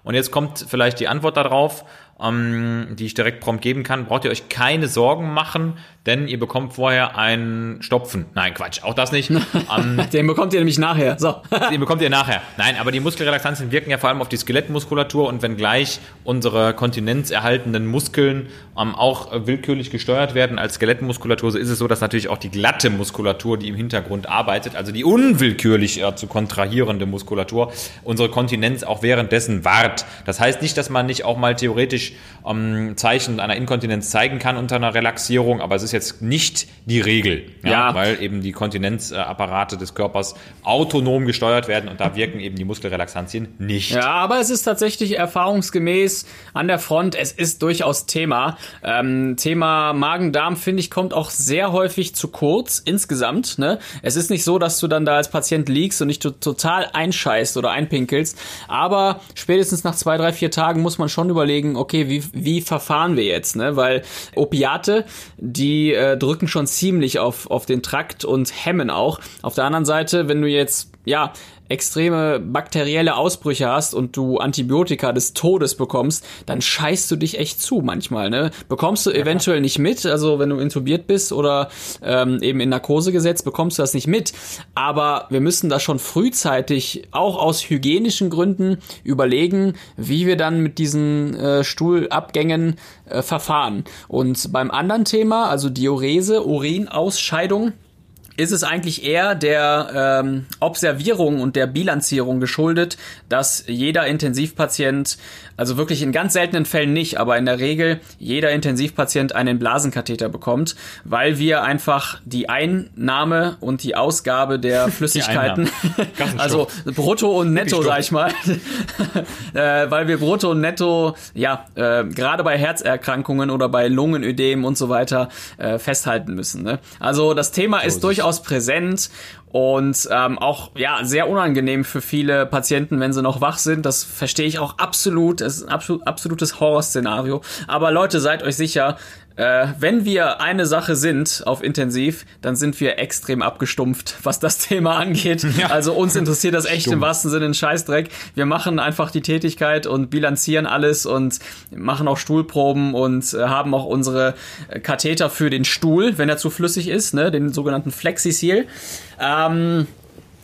und jetzt kommt vielleicht die Antwort darauf, ähm, die ich direkt prompt geben kann, braucht ihr euch keine Sorgen machen, denn ihr bekommt vorher einen Stopfen. Nein, Quatsch, auch das nicht. ähm, Den bekommt ihr nämlich nachher. So. den bekommt ihr nachher. Nein, aber die Muskelrelaxantien wirken ja vor allem auf die Skelettmuskulatur und wenn gleich unsere kontinenzerhaltenden Muskeln ähm, auch äh, willkürlich gesteuert werden als Skelettmuskulatur, so ist es so, dass natürlich auch die glatte Muskulatur, die im Hintergrund arbeitet, also die unwillkürlich äh, zu kontrahierende Muskulatur, unsere Kontinenz auch währenddessen wahrt. Das heißt nicht, dass man nicht auch mal theoretisch ähm, Zeichen einer Inkontinenz zeigen kann unter einer Relaxierung, aber es ist jetzt nicht die Regel, ja, Ja. weil eben die Kontinenzapparate des Körpers autonom gesteuert werden und da wirken eben die Muskelrelaxantien nicht. Ja, aber es ist tatsächlich erfahrungsgemäß an der Front, es ist durchaus Thema. Ähm, Thema Magen-Darm, finde ich, kommt auch sehr häufig zu kurz insgesamt. Ne? Es ist nicht so, dass du dann da als Patient liegst und nicht to- total einscheißt oder einpinkelst, aber spätestens nach zwei, drei, vier Tagen muss man schon überlegen, okay, wie, wie verfahren wir jetzt? Ne? Weil Opiate, die äh, drücken schon ziemlich auf, auf den Trakt und hemmen auch. Auf der anderen Seite, wenn du jetzt, ja, extreme bakterielle Ausbrüche hast und du Antibiotika des Todes bekommst, dann scheißt du dich echt zu manchmal. Ne? Bekommst du eventuell nicht mit, also wenn du intubiert bist oder ähm, eben in Narkose gesetzt, bekommst du das nicht mit. Aber wir müssen da schon frühzeitig, auch aus hygienischen Gründen, überlegen, wie wir dann mit diesen äh, Stuhlabgängen äh, verfahren. Und beim anderen Thema, also Diurese, Urinausscheidung, ist es eigentlich eher der ähm, Observierung und der Bilanzierung geschuldet, dass jeder Intensivpatient, also wirklich in ganz seltenen Fällen nicht, aber in der Regel jeder Intensivpatient einen Blasenkatheter bekommt, weil wir einfach die Einnahme und die Ausgabe der Flüssigkeiten, also Brutto und Netto, sag ich mal, äh, weil wir Brutto und Netto, ja, äh, gerade bei Herzerkrankungen oder bei Lungenödem und so weiter äh, festhalten müssen. Ne? Also das Thema ist durchaus präsent und ähm, auch ja sehr unangenehm für viele Patienten, wenn sie noch wach sind. Das verstehe ich auch absolut. Es ist ein absolut, absolutes Horrorszenario. Aber Leute, seid euch sicher, äh, wenn wir eine Sache sind auf Intensiv, dann sind wir extrem abgestumpft, was das Thema angeht. Also uns interessiert das echt im Stumpf. wahrsten Sinne ein Scheißdreck. Wir machen einfach die Tätigkeit und bilanzieren alles und machen auch Stuhlproben und äh, haben auch unsere äh, Katheter für den Stuhl, wenn er zu flüssig ist, ne, den sogenannten Flexisil. Ähm,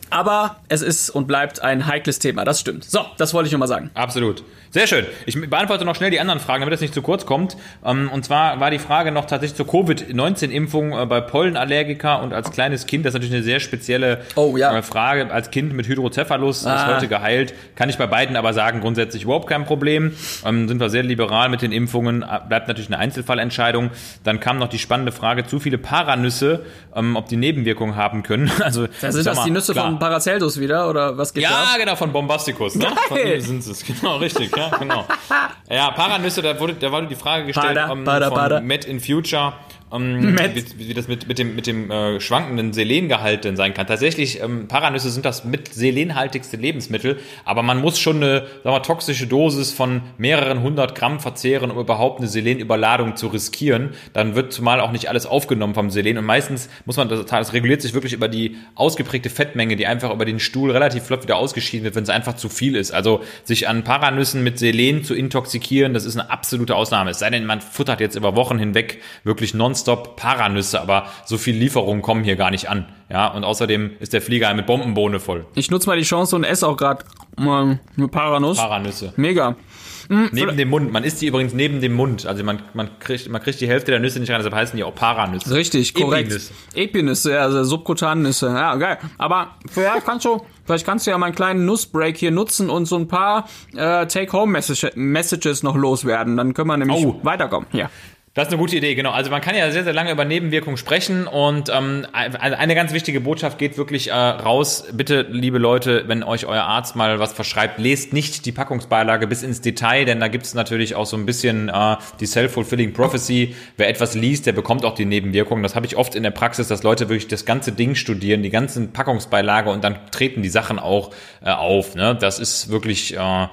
aber es ist und bleibt ein heikles Thema, das stimmt. So, das wollte ich nur mal sagen. Absolut. Sehr schön. Ich beantworte noch schnell die anderen Fragen, damit das nicht zu kurz kommt. Ähm, Und zwar war die Frage noch tatsächlich zur Covid-19-Impfung äh, bei Pollenallergiker und als kleines Kind. Das ist natürlich eine sehr spezielle Oh, ja. äh, Frage. Als Kind mit Hydrocephalus ist Ah. heute geheilt. Kann ich bei beiden aber sagen, grundsätzlich überhaupt kein Problem. Ähm, Sind wir sehr liberal mit den Impfungen. Äh, Bleibt natürlich eine Einzelfallentscheidung. Dann kam noch die spannende Frage, zu viele Paranüsse, ähm, ob die Nebenwirkungen haben können. Also, Da sind das mal, die Nüsse klar. von Paracelsus wieder oder was geht da? Ja, genau, von Bombasticus. Ne? Von Geil. ihm sind es, genau, richtig, ja, genau. Ja, Paranüsse, da wurde, da wurde die Frage gestellt Pada, ähm, pada, von pada. Met in Future, ähm, wie, wie das mit, mit dem, mit dem äh, schwankenden Selengehalt denn sein kann. Tatsächlich, ähm, Paranüsse sind das mit selenhaltigste Lebensmittel, aber man muss schon eine sagen wir, toxische Dosis von mehreren hundert Gramm verzehren, um überhaupt eine Selenüberladung zu riskieren. Dann wird zumal auch nicht alles aufgenommen vom Selen und meistens muss man, das, das reguliert sich wirklich über die ausgeprägte Fettmenge, die einfach über den Stuhl relativ flott wieder ausgeschieden wird, wenn es einfach zu viel ist. Also sich an Paranüssen mit Selen zu intoxikieren, das ist eine absolute Ausnahme. Es sei denn, man futtert jetzt über Wochen hinweg wirklich nonstop Paranüsse, aber so viel Lieferungen kommen hier gar nicht an. Ja, und außerdem ist der Flieger mit Bombenbohne voll. Ich nutze mal die Chance und esse auch gerade mal eine Paranuss. Paranüsse. Mega. Neben dem Mund. Man isst die übrigens neben dem Mund. Also man, man, kriegt, man kriegt die Hälfte der Nüsse nicht rein, deshalb heißen die auch Paranüsse. Richtig, korrekt. Epinüsse. Epinüsse, ja, also Subkutannüsse. Ja, geil. Aber vielleicht kannst du, vielleicht kannst du ja mal einen kleinen Nussbreak hier nutzen und so ein paar äh, Take-Home-Messages noch loswerden. Dann können wir nämlich Oh. weiterkommen. Ja. Das ist eine gute Idee, genau. Also man kann ja sehr, sehr lange über Nebenwirkungen sprechen und ähm, eine ganz wichtige Botschaft geht wirklich äh, raus. Bitte, liebe Leute, wenn euch euer Arzt mal was verschreibt, lest nicht die Packungsbeilage bis ins Detail, denn da gibt es natürlich auch so ein bisschen äh, die Self-Fulfilling Prophecy. Wer etwas liest, der bekommt auch die Nebenwirkungen. Das habe ich oft in der Praxis, dass Leute wirklich das ganze Ding studieren, die ganzen Packungsbeilage und dann treten die Sachen auch äh, auf. Ne? Das ist wirklich äh,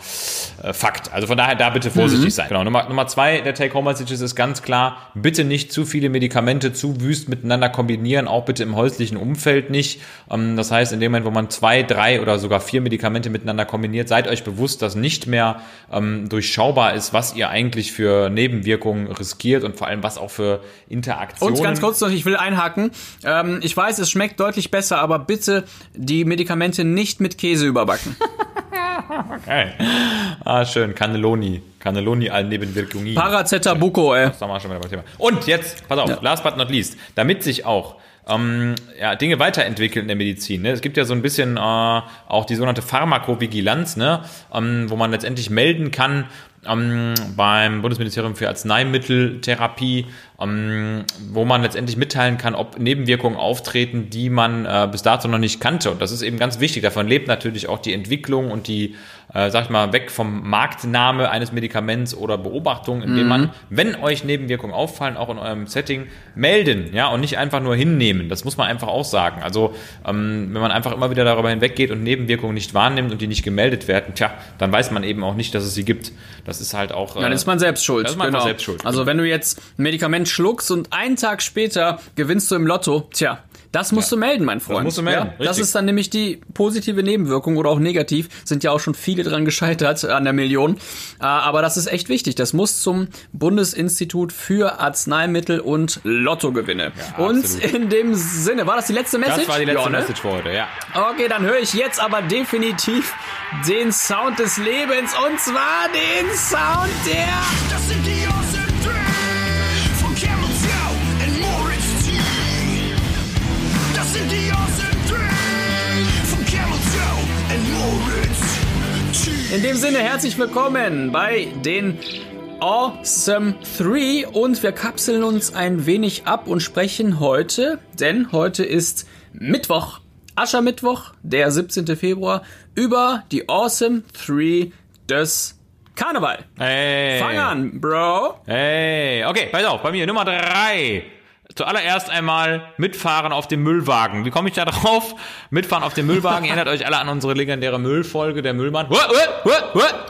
äh Fakt. Also von daher da bitte vorsichtig mhm. sein. Genau. Nummer, Nummer zwei der Take-Home-Messages ist ganz klar, klar, bitte nicht zu viele Medikamente zu wüst miteinander kombinieren, auch bitte im häuslichen Umfeld nicht. Ähm, das heißt, in dem Moment, wo man zwei, drei oder sogar vier Medikamente miteinander kombiniert, seid euch bewusst, dass nicht mehr ähm, durchschaubar ist, was ihr eigentlich für Nebenwirkungen riskiert und vor allem was auch für Interaktionen. Und ganz kurz noch, ich will einhaken. Ähm, ich weiß, es schmeckt deutlich besser, aber bitte die Medikamente nicht mit Käse überbacken. okay. Ah, schön. Cannelloni. Cannelloni allen Nebenwirkungen. Paracetabuco, ey. Und jetzt, pass auf, ja. last but not least, damit sich auch ähm, ja, Dinge weiterentwickeln in der Medizin. Ne? Es gibt ja so ein bisschen äh, auch die sogenannte Pharmakovigilanz, ne? Ähm, wo man letztendlich melden kann, ähm, beim Bundesministerium für Arzneimitteltherapie, ähm, wo man letztendlich mitteilen kann, ob Nebenwirkungen auftreten, die man äh, bis dato noch nicht kannte. Und das ist eben ganz wichtig. Davon lebt natürlich auch die Entwicklung und die, äh, sag ich mal, weg vom Marktname eines Medikaments oder Beobachtung, indem mhm. man, wenn euch Nebenwirkungen auffallen, auch in eurem Setting, melden, ja, und nicht einfach nur hinnehmen. Das muss man einfach auch sagen. Also, ähm, wenn man einfach immer wieder darüber hinweggeht und Nebenwirkungen nicht wahrnimmt und die nicht gemeldet werden, tja, dann weiß man eben auch nicht, dass es sie gibt. Das ist halt auch. Äh, dann ist man selbst schuld. Das ist man genau. selbst schuld. Also, wenn du jetzt ein Medikament schluckst und einen Tag später gewinnst du im Lotto, tja, das musst ja. du melden, mein Freund. Das musst du melden. Ja, das ist dann nämlich die positive Nebenwirkung oder auch negativ. Sind ja auch schon viele dran gescheitert an der Million. Äh, aber das ist echt wichtig. Das muss zum Bundesinstitut für Arzneimittel und Lottogewinne. Ja, und in dem Sinne, war das die letzte Message? Das war die letzte ja, ne? Message für heute, ja. Okay, dann höre ich jetzt aber definitiv den Sound des Lebens und zwar den Sound der... Das sind die In dem Sinne, herzlich willkommen bei den Awesome 3 und wir kapseln uns ein wenig ab und sprechen heute, denn heute ist Mittwoch, Aschermittwoch, der 17. Februar, über die Awesome 3 des Karneval. Hey. Fang an, Bro. Hey, okay, pass auf, bei mir Nummer 3 zuallererst einmal mitfahren auf dem Müllwagen. Wie komme ich da drauf? Mitfahren auf dem Müllwagen. Erinnert euch alle an unsere legendäre Müllfolge, der Müllmann.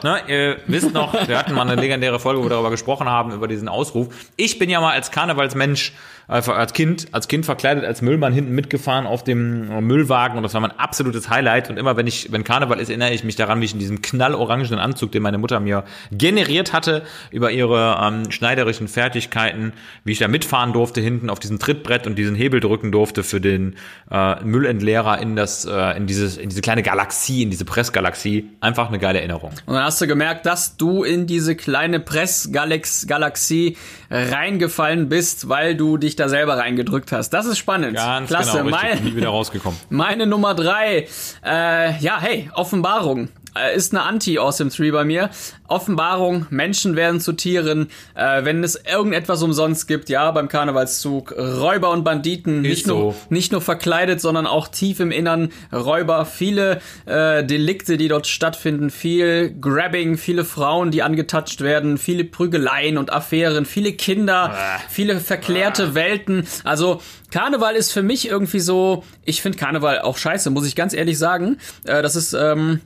Ne, ihr wisst noch, wir hatten mal eine legendäre Folge, wo wir darüber gesprochen haben, über diesen Ausruf. Ich bin ja mal als Karnevalsmensch einfach als Kind, als Kind verkleidet als Müllmann hinten mitgefahren auf dem Müllwagen und das war mein absolutes Highlight. Und immer wenn ich, wenn Karneval ist, erinnere ich mich daran, wie ich in diesem knallorangenen Anzug, den meine Mutter mir generiert hatte, über ihre ähm, schneiderischen Fertigkeiten, wie ich da mitfahren durfte hinten auf diesem Trittbrett und diesen Hebel drücken durfte für den äh, Müllentleerer in das, äh, in dieses, in diese kleine Galaxie, in diese Pressgalaxie. Einfach eine geile Erinnerung. Und dann hast du gemerkt, dass du in diese kleine Pressgalaxie reingefallen bist, weil du dich da selber reingedrückt hast. Das ist spannend. Ganz Klasse. Genau, richtig. Nie wieder rausgekommen. Meine Nummer drei. Äh, ja, hey, Offenbarung. Äh, ist eine Anti-Awesome 3 bei mir. Offenbarung, Menschen werden zu Tieren, äh, wenn es irgendetwas umsonst gibt, ja, beim Karnevalszug, Räuber und Banditen, nicht, so. nur, nicht nur verkleidet, sondern auch tief im Innern Räuber, viele äh, Delikte, die dort stattfinden, viel Grabbing, viele Frauen, die angetatscht werden, viele Prügeleien und Affären, viele Kinder, äh. viele verklärte äh. Welten, also Karneval ist für mich irgendwie so, ich finde Karneval auch scheiße, muss ich ganz ehrlich sagen. Äh, das ist, ähm,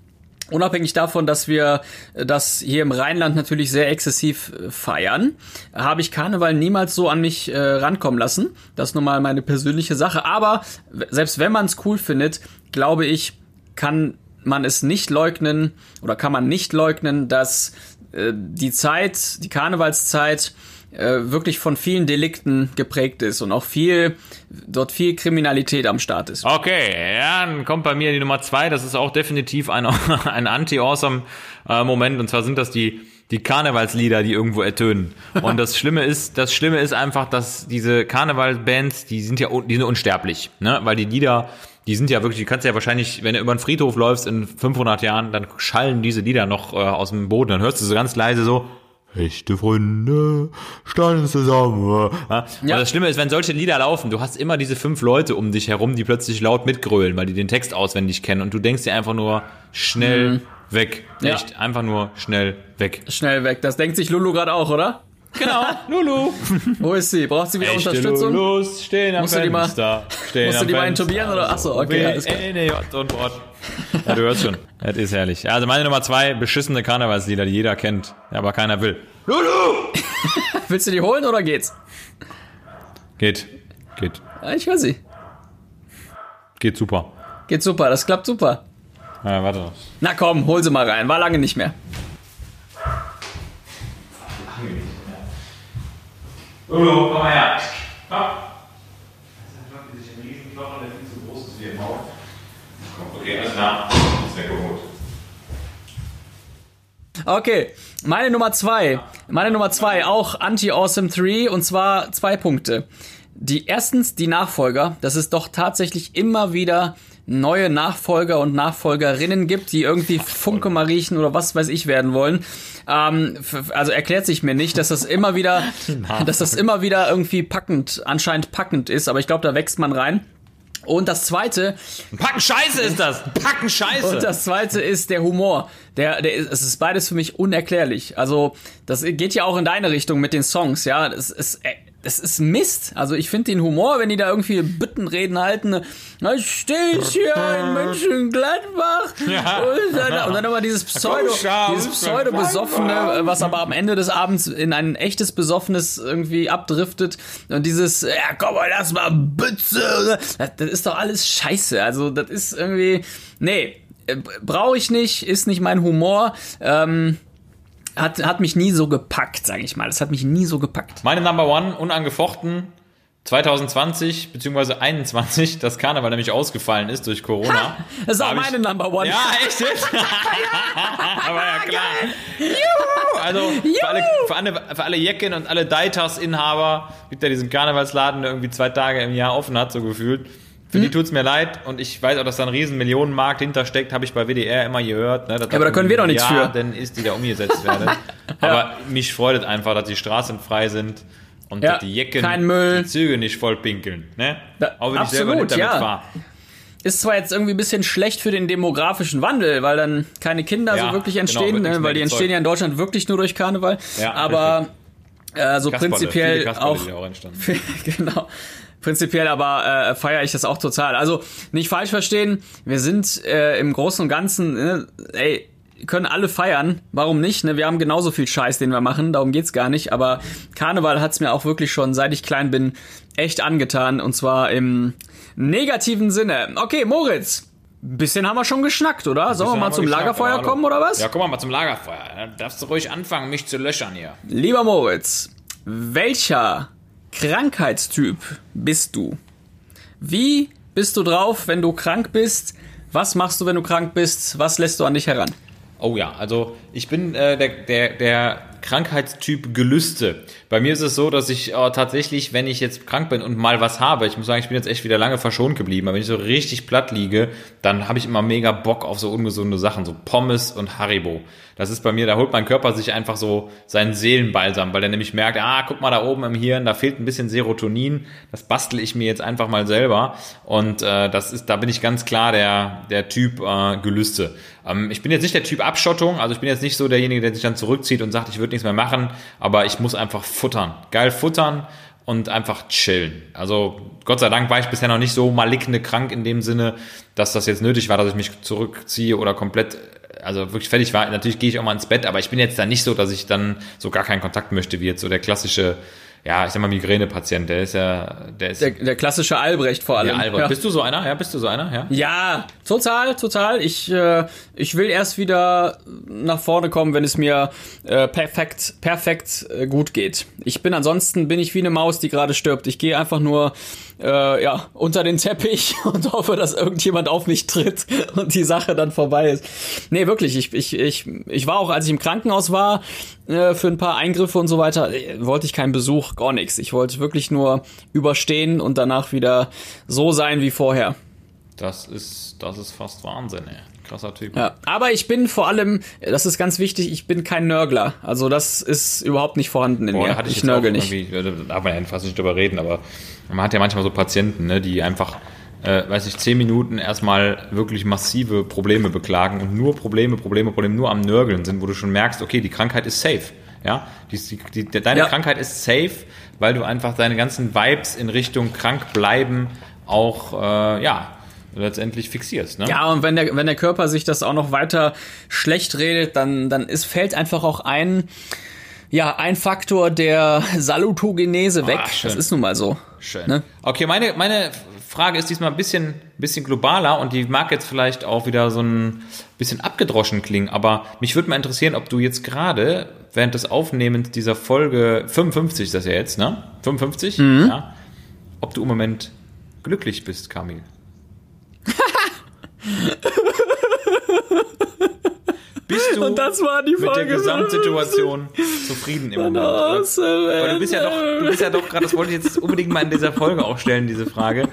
Unabhängig davon, dass wir das hier im Rheinland natürlich sehr exzessiv äh, feiern, habe ich Karneval niemals so an mich äh, rankommen lassen. Das ist nun mal meine persönliche Sache. Aber selbst wenn man es cool findet, glaube ich, kann man es nicht leugnen oder kann man nicht leugnen, dass äh, die Zeit, die Karnevalszeit äh, wirklich von vielen Delikten geprägt ist und auch viel, dort viel Kriminalität am Start ist. Okay, ja, dann kommt bei mir die Nummer zwei. Das ist auch definitiv ein, ein anti-awesome äh, Moment. Und zwar sind das die, die Karnevalslieder, die irgendwo ertönen. Und das Schlimme ist, das Schlimme ist einfach, dass diese Karnevalbands, die sind ja, die sind unsterblich, ne? Weil die Lieder, die sind ja wirklich, die kannst ja wahrscheinlich, wenn du über den Friedhof läufst in 500 Jahren, dann schallen diese Lieder noch äh, aus dem Boden. Dann hörst du so ganz leise so, Echte Freunde standen zusammen. Ja? Und Ja. das Schlimme ist, wenn solche Lieder laufen, du hast immer diese fünf Leute um dich herum, die plötzlich laut mitgrölen, weil die den Text auswendig kennen und du denkst dir einfach nur schnell weg. Ja. Echt, einfach nur schnell weg. Schnell weg. Das denkt sich Lulu gerade auch, oder? Genau, Lulu. Wo ist sie? Braucht sie wieder Unterstützung? Lulus stehen am Musst du die mal- Fenster. stehen musst du die mal Fenster. intubieren, oder? Ach so, okay, alles klar. W, N, J und Wort. Ja, du hörst schon. Das ist herrlich. Also meine Nummer zwei, beschissene Karnevalslieder, die jeder kennt, aber keiner will. Lulu! Willst du die holen oder geht's? Geht. Geht. Ja, Ich weiß nicht. Geht super. Geht super, das klappt super. Ja, warte. Na komm, hol sie mal rein. War lange nicht mehr. Lulu, komm mal her. Komm. Das ist ein Riesenknochen, der viel zu groß ist wie im Maul. Komm, okay, alles klar. Ist weggeholt. Okay, meine Nummer zwei. Meine Nummer zwei, auch Anti-Awesome 3 und zwar zwei Punkte. Die erstens die Nachfolger, dass es doch tatsächlich immer wieder neue Nachfolger und Nachfolgerinnen gibt, die irgendwie Funke mal riechen oder was weiß ich werden wollen. Ähm, also erklärt sich mir nicht, dass das immer wieder, dass das immer wieder irgendwie packend, anscheinend packend ist, aber ich glaube, da wächst man rein. Und das zweite, Packen Scheiße ist das. Packen Scheiße. und das zweite ist der Humor. Der, der ist, es ist beides für mich unerklärlich. Also, das geht ja auch in deine Richtung mit den Songs, ja. Das ist, äh, das ist Mist. Also, ich finde den Humor, wenn die da irgendwie Büttenreden halten, na, stehe ich hier in Mönchengladbach. Ja. Und, dann, und dann immer dieses Pseudo, dieses Pseudo-Besoffene, was aber am Ende des Abends in ein echtes Besoffenes irgendwie abdriftet. Und dieses, ja, komm mal, lass mal Bütze. Das, das ist doch alles scheiße. Also, das ist irgendwie, nee, brauche ich nicht, ist nicht mein Humor. Ähm, hat, hat mich nie so gepackt, sage ich mal. Das hat mich nie so gepackt. Meine Number One, unangefochten, 2020 bzw. 21, das Karneval nämlich ausgefallen ist durch Corona. Das ist auch Hab ich- meine Number One. Ja, echt jetzt? Aber ja, klar. Juhu! Also für alle, für alle, für alle Jecken und alle Deitas-Inhaber gibt ja diesen Karnevalsladen, der irgendwie zwei Tage im Jahr offen hat, so gefühlt. Für Hm? die tut's mir leid und ich weiß auch, dass da ein riesen Millionenmarkt hintersteckt, habe ich bei WDR immer gehört. Ne, aber da können wir doch nichts für. Denn ist die da umgesetzt werden. Aber mich freut es einfach, dass die Straßen frei sind und Ja, dass die Jecken die Züge nicht voll pinkeln. Ne? Da- auch wenn ich selber absolut, nicht damit ja. fahre. Ist zwar jetzt irgendwie ein bisschen schlecht für den demografischen Wandel, weil dann keine Kinder Ja, so wirklich genau, entstehen, nichts ne, weil die entstehen ja in Deutschland wirklich nur durch Karneval. Ja, aber äh, so Kasperle, prinzipiell auch, auch entstanden. genau. Prinzipiell aber äh, feiere ich das auch total. Also nicht falsch verstehen, wir sind äh, im Großen und Ganzen, äh, ey, können alle feiern, warum nicht? Ne? Wir haben genauso viel Scheiß, den wir machen, darum geht's gar nicht. Aber Karneval hat's mir auch wirklich schon, seit ich klein bin, echt angetan. Und zwar im negativen Sinne. Okay, Moritz, bisschen haben wir schon geschnackt, oder? Sollen wir mal zum Lagerfeuer kommen, oder was? Ja, komm mal, mal zum Lagerfeuer. Da darfst du ruhig anfangen, mich zu löchern hier. Lieber Moritz, welcher Krankheitstyp bist du? Wie bist du drauf, wenn du krank bist? Was machst du, wenn du krank bist? Was lässt du an dich heran? Oh ja, also ich bin äh, der, der, der Krankheitstyp Gelüste. Bei mir ist es so, dass ich äh, tatsächlich, wenn ich jetzt krank bin und mal was habe, ich muss sagen, ich bin jetzt echt wieder lange verschont geblieben, aber wenn ich so richtig platt liege, dann habe ich immer mega Bock auf so ungesunde Sachen, so Pommes und Haribo. Das ist bei mir, da holt mein Körper sich einfach so seinen Seelenbalsam, weil er nämlich merkt, ah, guck mal da oben im Hirn, da fehlt ein bisschen Serotonin, das bastel ich mir jetzt einfach mal selber und äh, das ist, da bin ich ganz klar der, der Typ äh, Gelüste. Ähm, ich bin jetzt nicht der Typ Abschottung, also ich bin jetzt nicht so derjenige, der sich dann zurückzieht und sagt, ich würde nichts mehr machen, aber ich muss einfach futtern. Geil futtern und einfach chillen. Also Gott sei Dank war ich bisher noch nicht so maligne krank in dem Sinne, dass das jetzt nötig war, dass ich mich zurückziehe oder komplett, also wirklich fertig war. Natürlich gehe ich auch mal ins Bett, aber ich bin jetzt da nicht so, dass ich dann so gar keinen Kontakt möchte, wie jetzt so der klassische, ja, ich sag mal Migräne-Patient. Der ist ja, der ist Der, der klassische Albrecht vor allem. ja, Albert. Ja. Bist du so einer? Ja, bist du so einer? Ja. Ja, total, total. Ich, äh, ich will erst wieder nach vorne kommen, wenn es mir äh, perfekt, perfekt äh, gut geht. Ich bin ansonsten bin ich wie eine Maus, die gerade stirbt. Ich gehe einfach nur äh, ja unter den Teppich und hoffe, dass irgendjemand auf mich tritt und die Sache dann vorbei ist. Nee, wirklich. Ich, ich, ich, ich war auch, als ich im Krankenhaus war äh, für ein paar Eingriffe und so weiter, äh, wollte ich keinen Besuch, gar nichts. Ich wollte wirklich nur überstehen und danach wieder so sein wie vorher. Das ist, das ist fast Wahnsinn, ey. Krasser Typ. Ja, aber ich bin vor allem, das ist ganz wichtig, ich bin kein Nörgler. Also das ist überhaupt nicht vorhanden in Boah, mir. hatte ich, ich nörgel nicht. irgendwie, da darf man ja fast nicht drüber reden, aber man hat ja manchmal so Patienten, ne, die einfach, äh, weiß ich, zehn Minuten erstmal wirklich massive Probleme beklagen und nur Probleme, Probleme, Probleme, nur am Nörgeln sind, wo du schon merkst, okay, die Krankheit ist safe. Ja, die, die, die, deine Ja. Krankheit ist safe, weil du einfach deine ganzen Vibes in Richtung krank bleiben auch, äh, ja, letztendlich fixierst. Ne? Ja, und wenn der, wenn der Körper sich das auch noch weiter schlecht redet, dann, dann ist, fällt einfach auch ein, ja, ein Faktor der Salutogenese weg. schön. das ist nun mal so. Schön. Ne? Okay, meine, meine Frage ist diesmal ein bisschen, bisschen globaler und die mag jetzt vielleicht auch wieder so ein bisschen abgedroschen klingen, aber mich würde mal interessieren, ob du jetzt gerade während des Aufnehmens dieser Folge 55 ist das ja jetzt, ne? 55? Mhm. Ja. Ob du im Moment glücklich bist, Kamil. Bist du Und das war die mit der Folge. Gesamtsituation zufrieden im Moment? oder? Weil du bist ja doch, du bist ja doch gerade, das wollte ich jetzt unbedingt mal in dieser Folge auch stellen, diese Frage.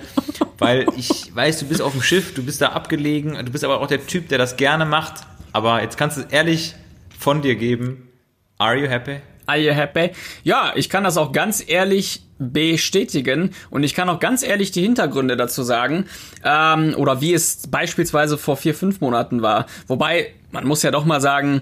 Weil ich weiß, du bist auf dem Schiff, du bist da abgelegen, du bist aber auch der Typ, der das gerne macht. Aber jetzt kannst du es ehrlich von dir geben. Are you happy? Are you happy? Ja, ich kann das auch ganz ehrlich bestätigen und ich kann auch ganz ehrlich die Hintergründe dazu sagen ähm, oder wie es beispielsweise vor vier, fünf Monaten war. Wobei, man muss ja doch mal sagen,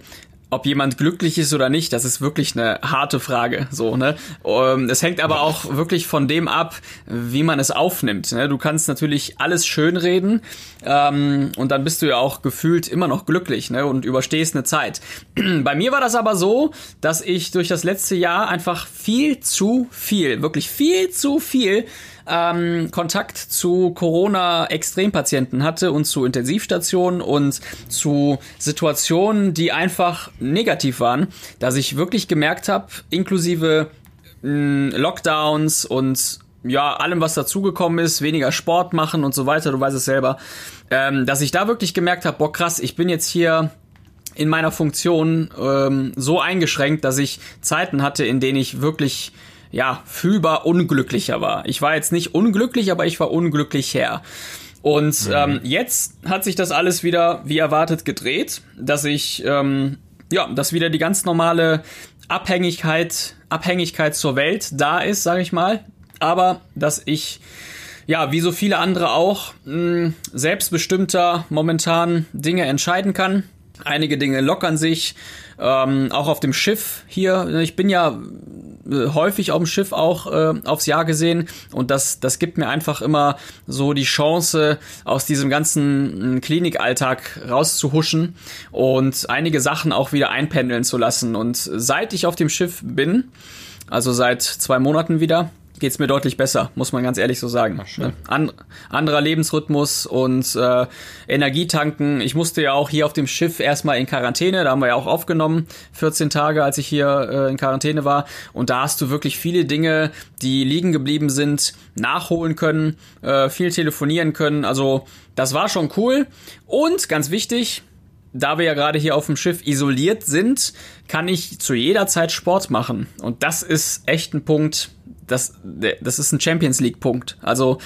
ob jemand glücklich ist oder nicht, das ist wirklich eine harte Frage. So, ne? Ähm, Es hängt aber auch wirklich von dem ab, wie man es aufnimmt. Ne? Du kannst natürlich alles schönreden ähm, und dann bist du ja auch gefühlt immer noch glücklich ne? und überstehst eine Zeit. Bei mir war das aber so, dass ich durch das letzte Jahr einfach viel zu viel, wirklich viel zu viel ähm, Kontakt zu Corona-Extrempatienten hatte und zu Intensivstationen und zu Situationen, die einfach negativ waren, dass ich wirklich gemerkt habe, inklusive mh, Lockdowns und ja, allem, was dazugekommen ist, weniger Sport machen und so weiter, du weißt es selber, ähm, dass ich da wirklich gemerkt habe, boah krass, ich bin jetzt hier in meiner Funktion ähm, so eingeschränkt, dass ich Zeiten hatte, in denen ich wirklich ja fühlbar unglücklicher war. Ich war jetzt nicht unglücklich, aber ich war unglücklich her. Und ähm, jetzt hat sich das alles wieder wie erwartet gedreht, dass ich ähm, ja, dass wieder die ganz normale Abhängigkeit Abhängigkeit zur Welt da ist, sage ich mal, aber dass ich ja, wie so viele andere auch, mh, selbstbestimmter momentan Dinge entscheiden kann. Einige Dinge lockern sich, ähm, auch auf dem Schiff hier. Ich bin ja häufig auf dem Schiff auch äh, aufs Jahr gesehen und das, das gibt mir einfach immer so die Chance, aus diesem ganzen mh, Klinikalltag rauszuhuschen und einige Sachen auch wieder einpendeln zu lassen. Und seit ich auf dem Schiff bin, also seit zwei Monaten wieder, geht's mir deutlich besser, muss man ganz ehrlich so sagen. Ne? An, anderer Lebensrhythmus und äh, Energietanken. Ich musste ja auch hier auf dem Schiff erstmal in Quarantäne, da haben wir ja auch aufgenommen, 14 Tage, als ich hier äh, in Quarantäne war. Und da hast du wirklich viele Dinge, die liegen geblieben sind, nachholen können, äh, viel telefonieren können. Also das war schon cool. Und ganz wichtig, da wir ja gerade hier auf dem Schiff isoliert sind, kann ich zu jeder Zeit Sport machen. Und das ist echt ein Punkt, das, das ist ein Champions League Punkt. Also,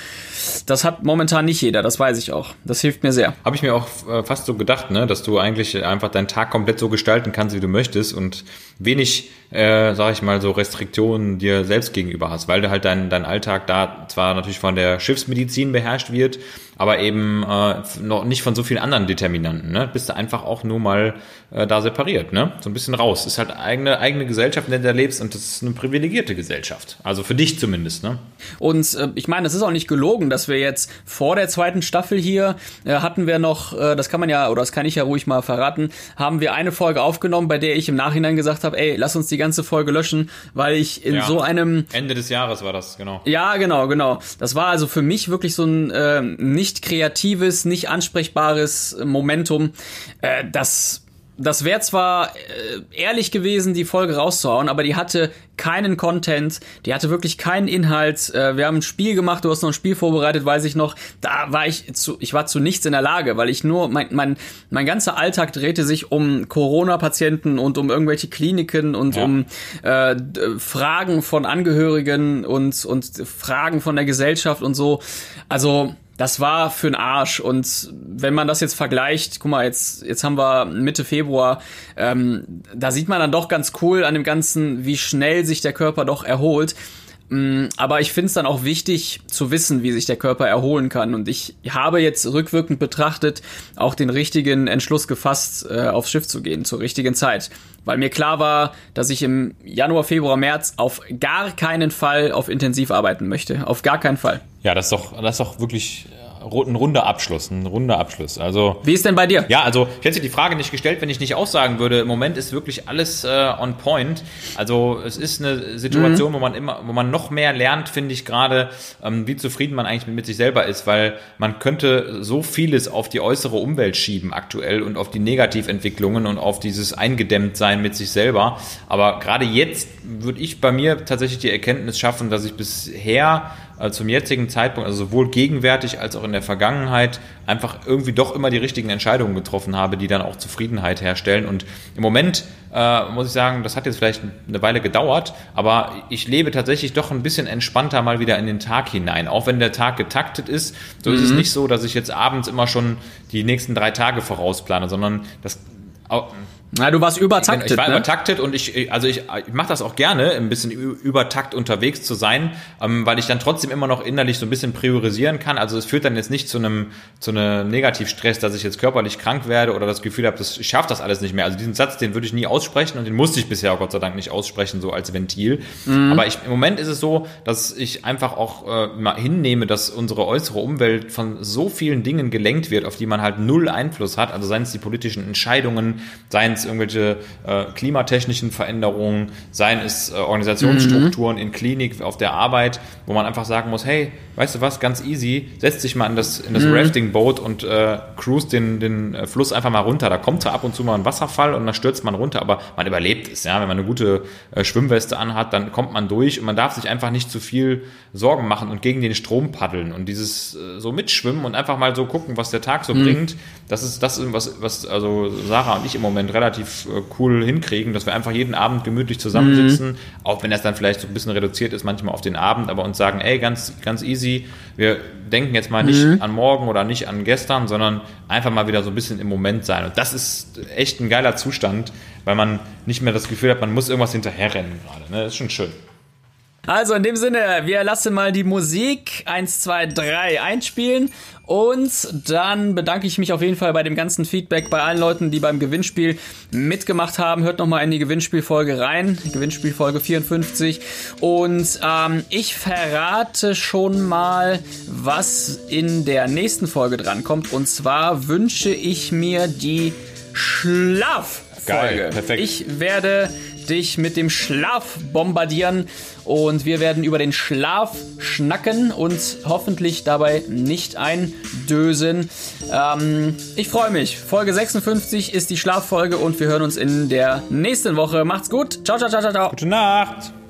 das hat momentan nicht jeder, das weiß ich auch. Das hilft mir sehr. Habe ich mir auch äh, fast so gedacht, ne, dass du eigentlich einfach deinen Tag komplett so gestalten kannst, wie du möchtest und wenig, äh, sag ich mal, so Restriktionen dir selbst gegenüber hast, weil du halt dein, dein Alltag da zwar natürlich von der Schiffsmedizin beherrscht wird, aber eben äh, noch nicht von so vielen anderen Determinanten. Ne? Bist du einfach auch nur mal äh, da separiert, ne? So ein bisschen raus. Ist halt eigene eigene Gesellschaft, in der du lebst und das ist eine privilegierte Gesellschaft. Also für dich zumindest, ne? Und äh, ich meine, es ist auch nicht gelogen, dass wir jetzt vor der zweiten Staffel hier äh, hatten wir noch, äh, das kann man ja, oder das kann ich ja ruhig mal verraten, haben wir eine Folge aufgenommen, bei der ich im Nachhinein gesagt habe, ey, lass uns die ganze Folge löschen, weil ich in Ja. so einem Ende des Jahres war das, genau. Ja, genau, genau. Das war also für mich wirklich so ein äh, nicht kreatives, nicht ansprechbares Momentum. Äh, das das wäre zwar äh, ehrlich gewesen, die Folge rauszuhauen, aber die hatte keinen Content, die hatte wirklich keinen Inhalt. Äh, wir haben ein Spiel gemacht, du hast noch ein Spiel vorbereitet, weiß ich noch. Da war ich zu, ich war zu nichts in der Lage, weil ich nur, mein, mein, mein ganzer Alltag drehte sich um Corona-Patienten und um irgendwelche Kliniken und Ja. um äh, Fragen von Angehörigen und, und Fragen von der Gesellschaft und so. Also das war für den Arsch. Und wenn man das jetzt vergleicht, guck mal, jetzt, jetzt haben wir Mitte Februar, ähm, da sieht man dann doch ganz cool an dem Ganzen, wie schnell sich der Körper doch erholt. Mm, Aber ich finde es dann auch wichtig zu wissen, wie sich der Körper erholen kann. Und ich habe jetzt rückwirkend betrachtet auch den richtigen Entschluss gefasst, äh, aufs Schiff zu gehen, zur richtigen Zeit. Weil mir klar war, dass ich im Januar, Februar, März auf gar keinen Fall auf intensiv arbeiten möchte. Auf gar keinen Fall. Ja, das ist doch, das ist doch wirklich äh, ein runder Abschluss, ein runder Abschluss. Also Wie ist denn bei dir? Ja, also ich hätte die Frage nicht gestellt, wenn ich nicht aussagen würde. Im Moment ist wirklich alles äh, on point. Also es ist eine Situation, wo man immer, wo man noch mehr lernt, finde ich gerade, ähm, wie zufrieden man eigentlich mit, mit sich selber ist, weil man könnte so vieles auf die äußere Umwelt schieben aktuell und auf die Negativentwicklungen und auf dieses Eingedämmtsein mit sich selber. Aber gerade jetzt würde ich bei mir tatsächlich die Erkenntnis schaffen, dass ich bisher zum jetzigen Zeitpunkt, also sowohl gegenwärtig als auch in der Vergangenheit, einfach irgendwie doch immer die richtigen Entscheidungen getroffen habe, die dann auch Zufriedenheit herstellen. Und im Moment äh, muss ich sagen, das hat jetzt vielleicht eine Weile gedauert, aber ich lebe tatsächlich doch ein bisschen entspannter mal wieder in den Tag hinein. Auch wenn der Tag getaktet ist, so ist es nicht so, dass ich jetzt abends immer schon die nächsten drei Tage vorausplane, sondern das Na, du warst übertaktet, ich war ne? übertaktet und ich, also ich, ich mache das auch gerne, ein bisschen übertakt unterwegs zu sein, ähm, weil ich dann trotzdem immer noch innerlich so ein bisschen priorisieren kann. Also es führt dann jetzt nicht zu einem, zu einem Negativstress, dass ich jetzt körperlich krank werde oder das Gefühl habe, das, ich schaffe das alles nicht mehr. Also diesen Satz, den würde ich nie aussprechen und den musste ich bisher auch Gott sei Dank nicht aussprechen, so als Ventil. Aber ich, im Moment ist es so, dass ich einfach auch äh, mal hinnehme, dass unsere äußere Umwelt von so vielen Dingen gelenkt wird, auf die man halt null Einfluss hat. Also seien es die politischen Entscheidungen, seien es irgendwelche äh, klimatechnischen Veränderungen, seien es äh, Organisationsstrukturen in Klinik, auf der Arbeit, wo man einfach sagen muss, hey, weißt du was, ganz easy, setz dich mal in das, in das Rafting-Boot und äh, cruise den, den äh, Fluss einfach mal runter. Da kommt zwar ab und zu mal ein Wasserfall und dann stürzt man runter, aber man überlebt es, ja. Wenn man eine gute äh, Schwimmweste anhat, dann kommt man durch und man darf sich einfach nicht zu viel Sorgen machen und gegen den Strom paddeln und dieses äh, so mitschwimmen und einfach mal so gucken, was der Tag so bringt. Das ist das, ist, was, was also Sarah und ich im Moment relativ äh, cool hinkriegen, dass wir einfach jeden Abend gemütlich zusammensitzen, auch wenn das dann vielleicht so ein bisschen reduziert ist, manchmal auf den Abend, aber uns sagen, ey, ganz, ganz easy, wir denken jetzt mal nicht an morgen oder nicht an gestern, sondern einfach mal wieder so ein bisschen im Moment sein. Und das ist echt ein geiler Zustand, weil man nicht mehr das Gefühl hat, man muss irgendwas hinterherrennen gerade. Ne? Das ist schon schön. Also in dem Sinne, wir lassen mal die Musik 1, 2, 3 einspielen und dann bedanke ich mich auf jeden Fall bei dem ganzen Feedback bei allen Leuten, die beim Gewinnspiel mitgemacht haben. Hört nochmal in die Gewinnspielfolge rein, Gewinnspielfolge 54 und ähm, ich verrate schon mal, was in der nächsten Folge drankommt und zwar wünsche ich mir die Schlaffolge. Geil, perfekt. Ich werde dich mit dem Schlaf bombardieren und wir werden über den Schlaf schnacken und hoffentlich dabei nicht eindösen. Ähm, ich freue mich. Folge 56 ist die Schlaffolge und wir hören uns in der nächsten Woche. Macht's gut. Ciao, ciao, ciao, ciao, ciao. Gute Nacht!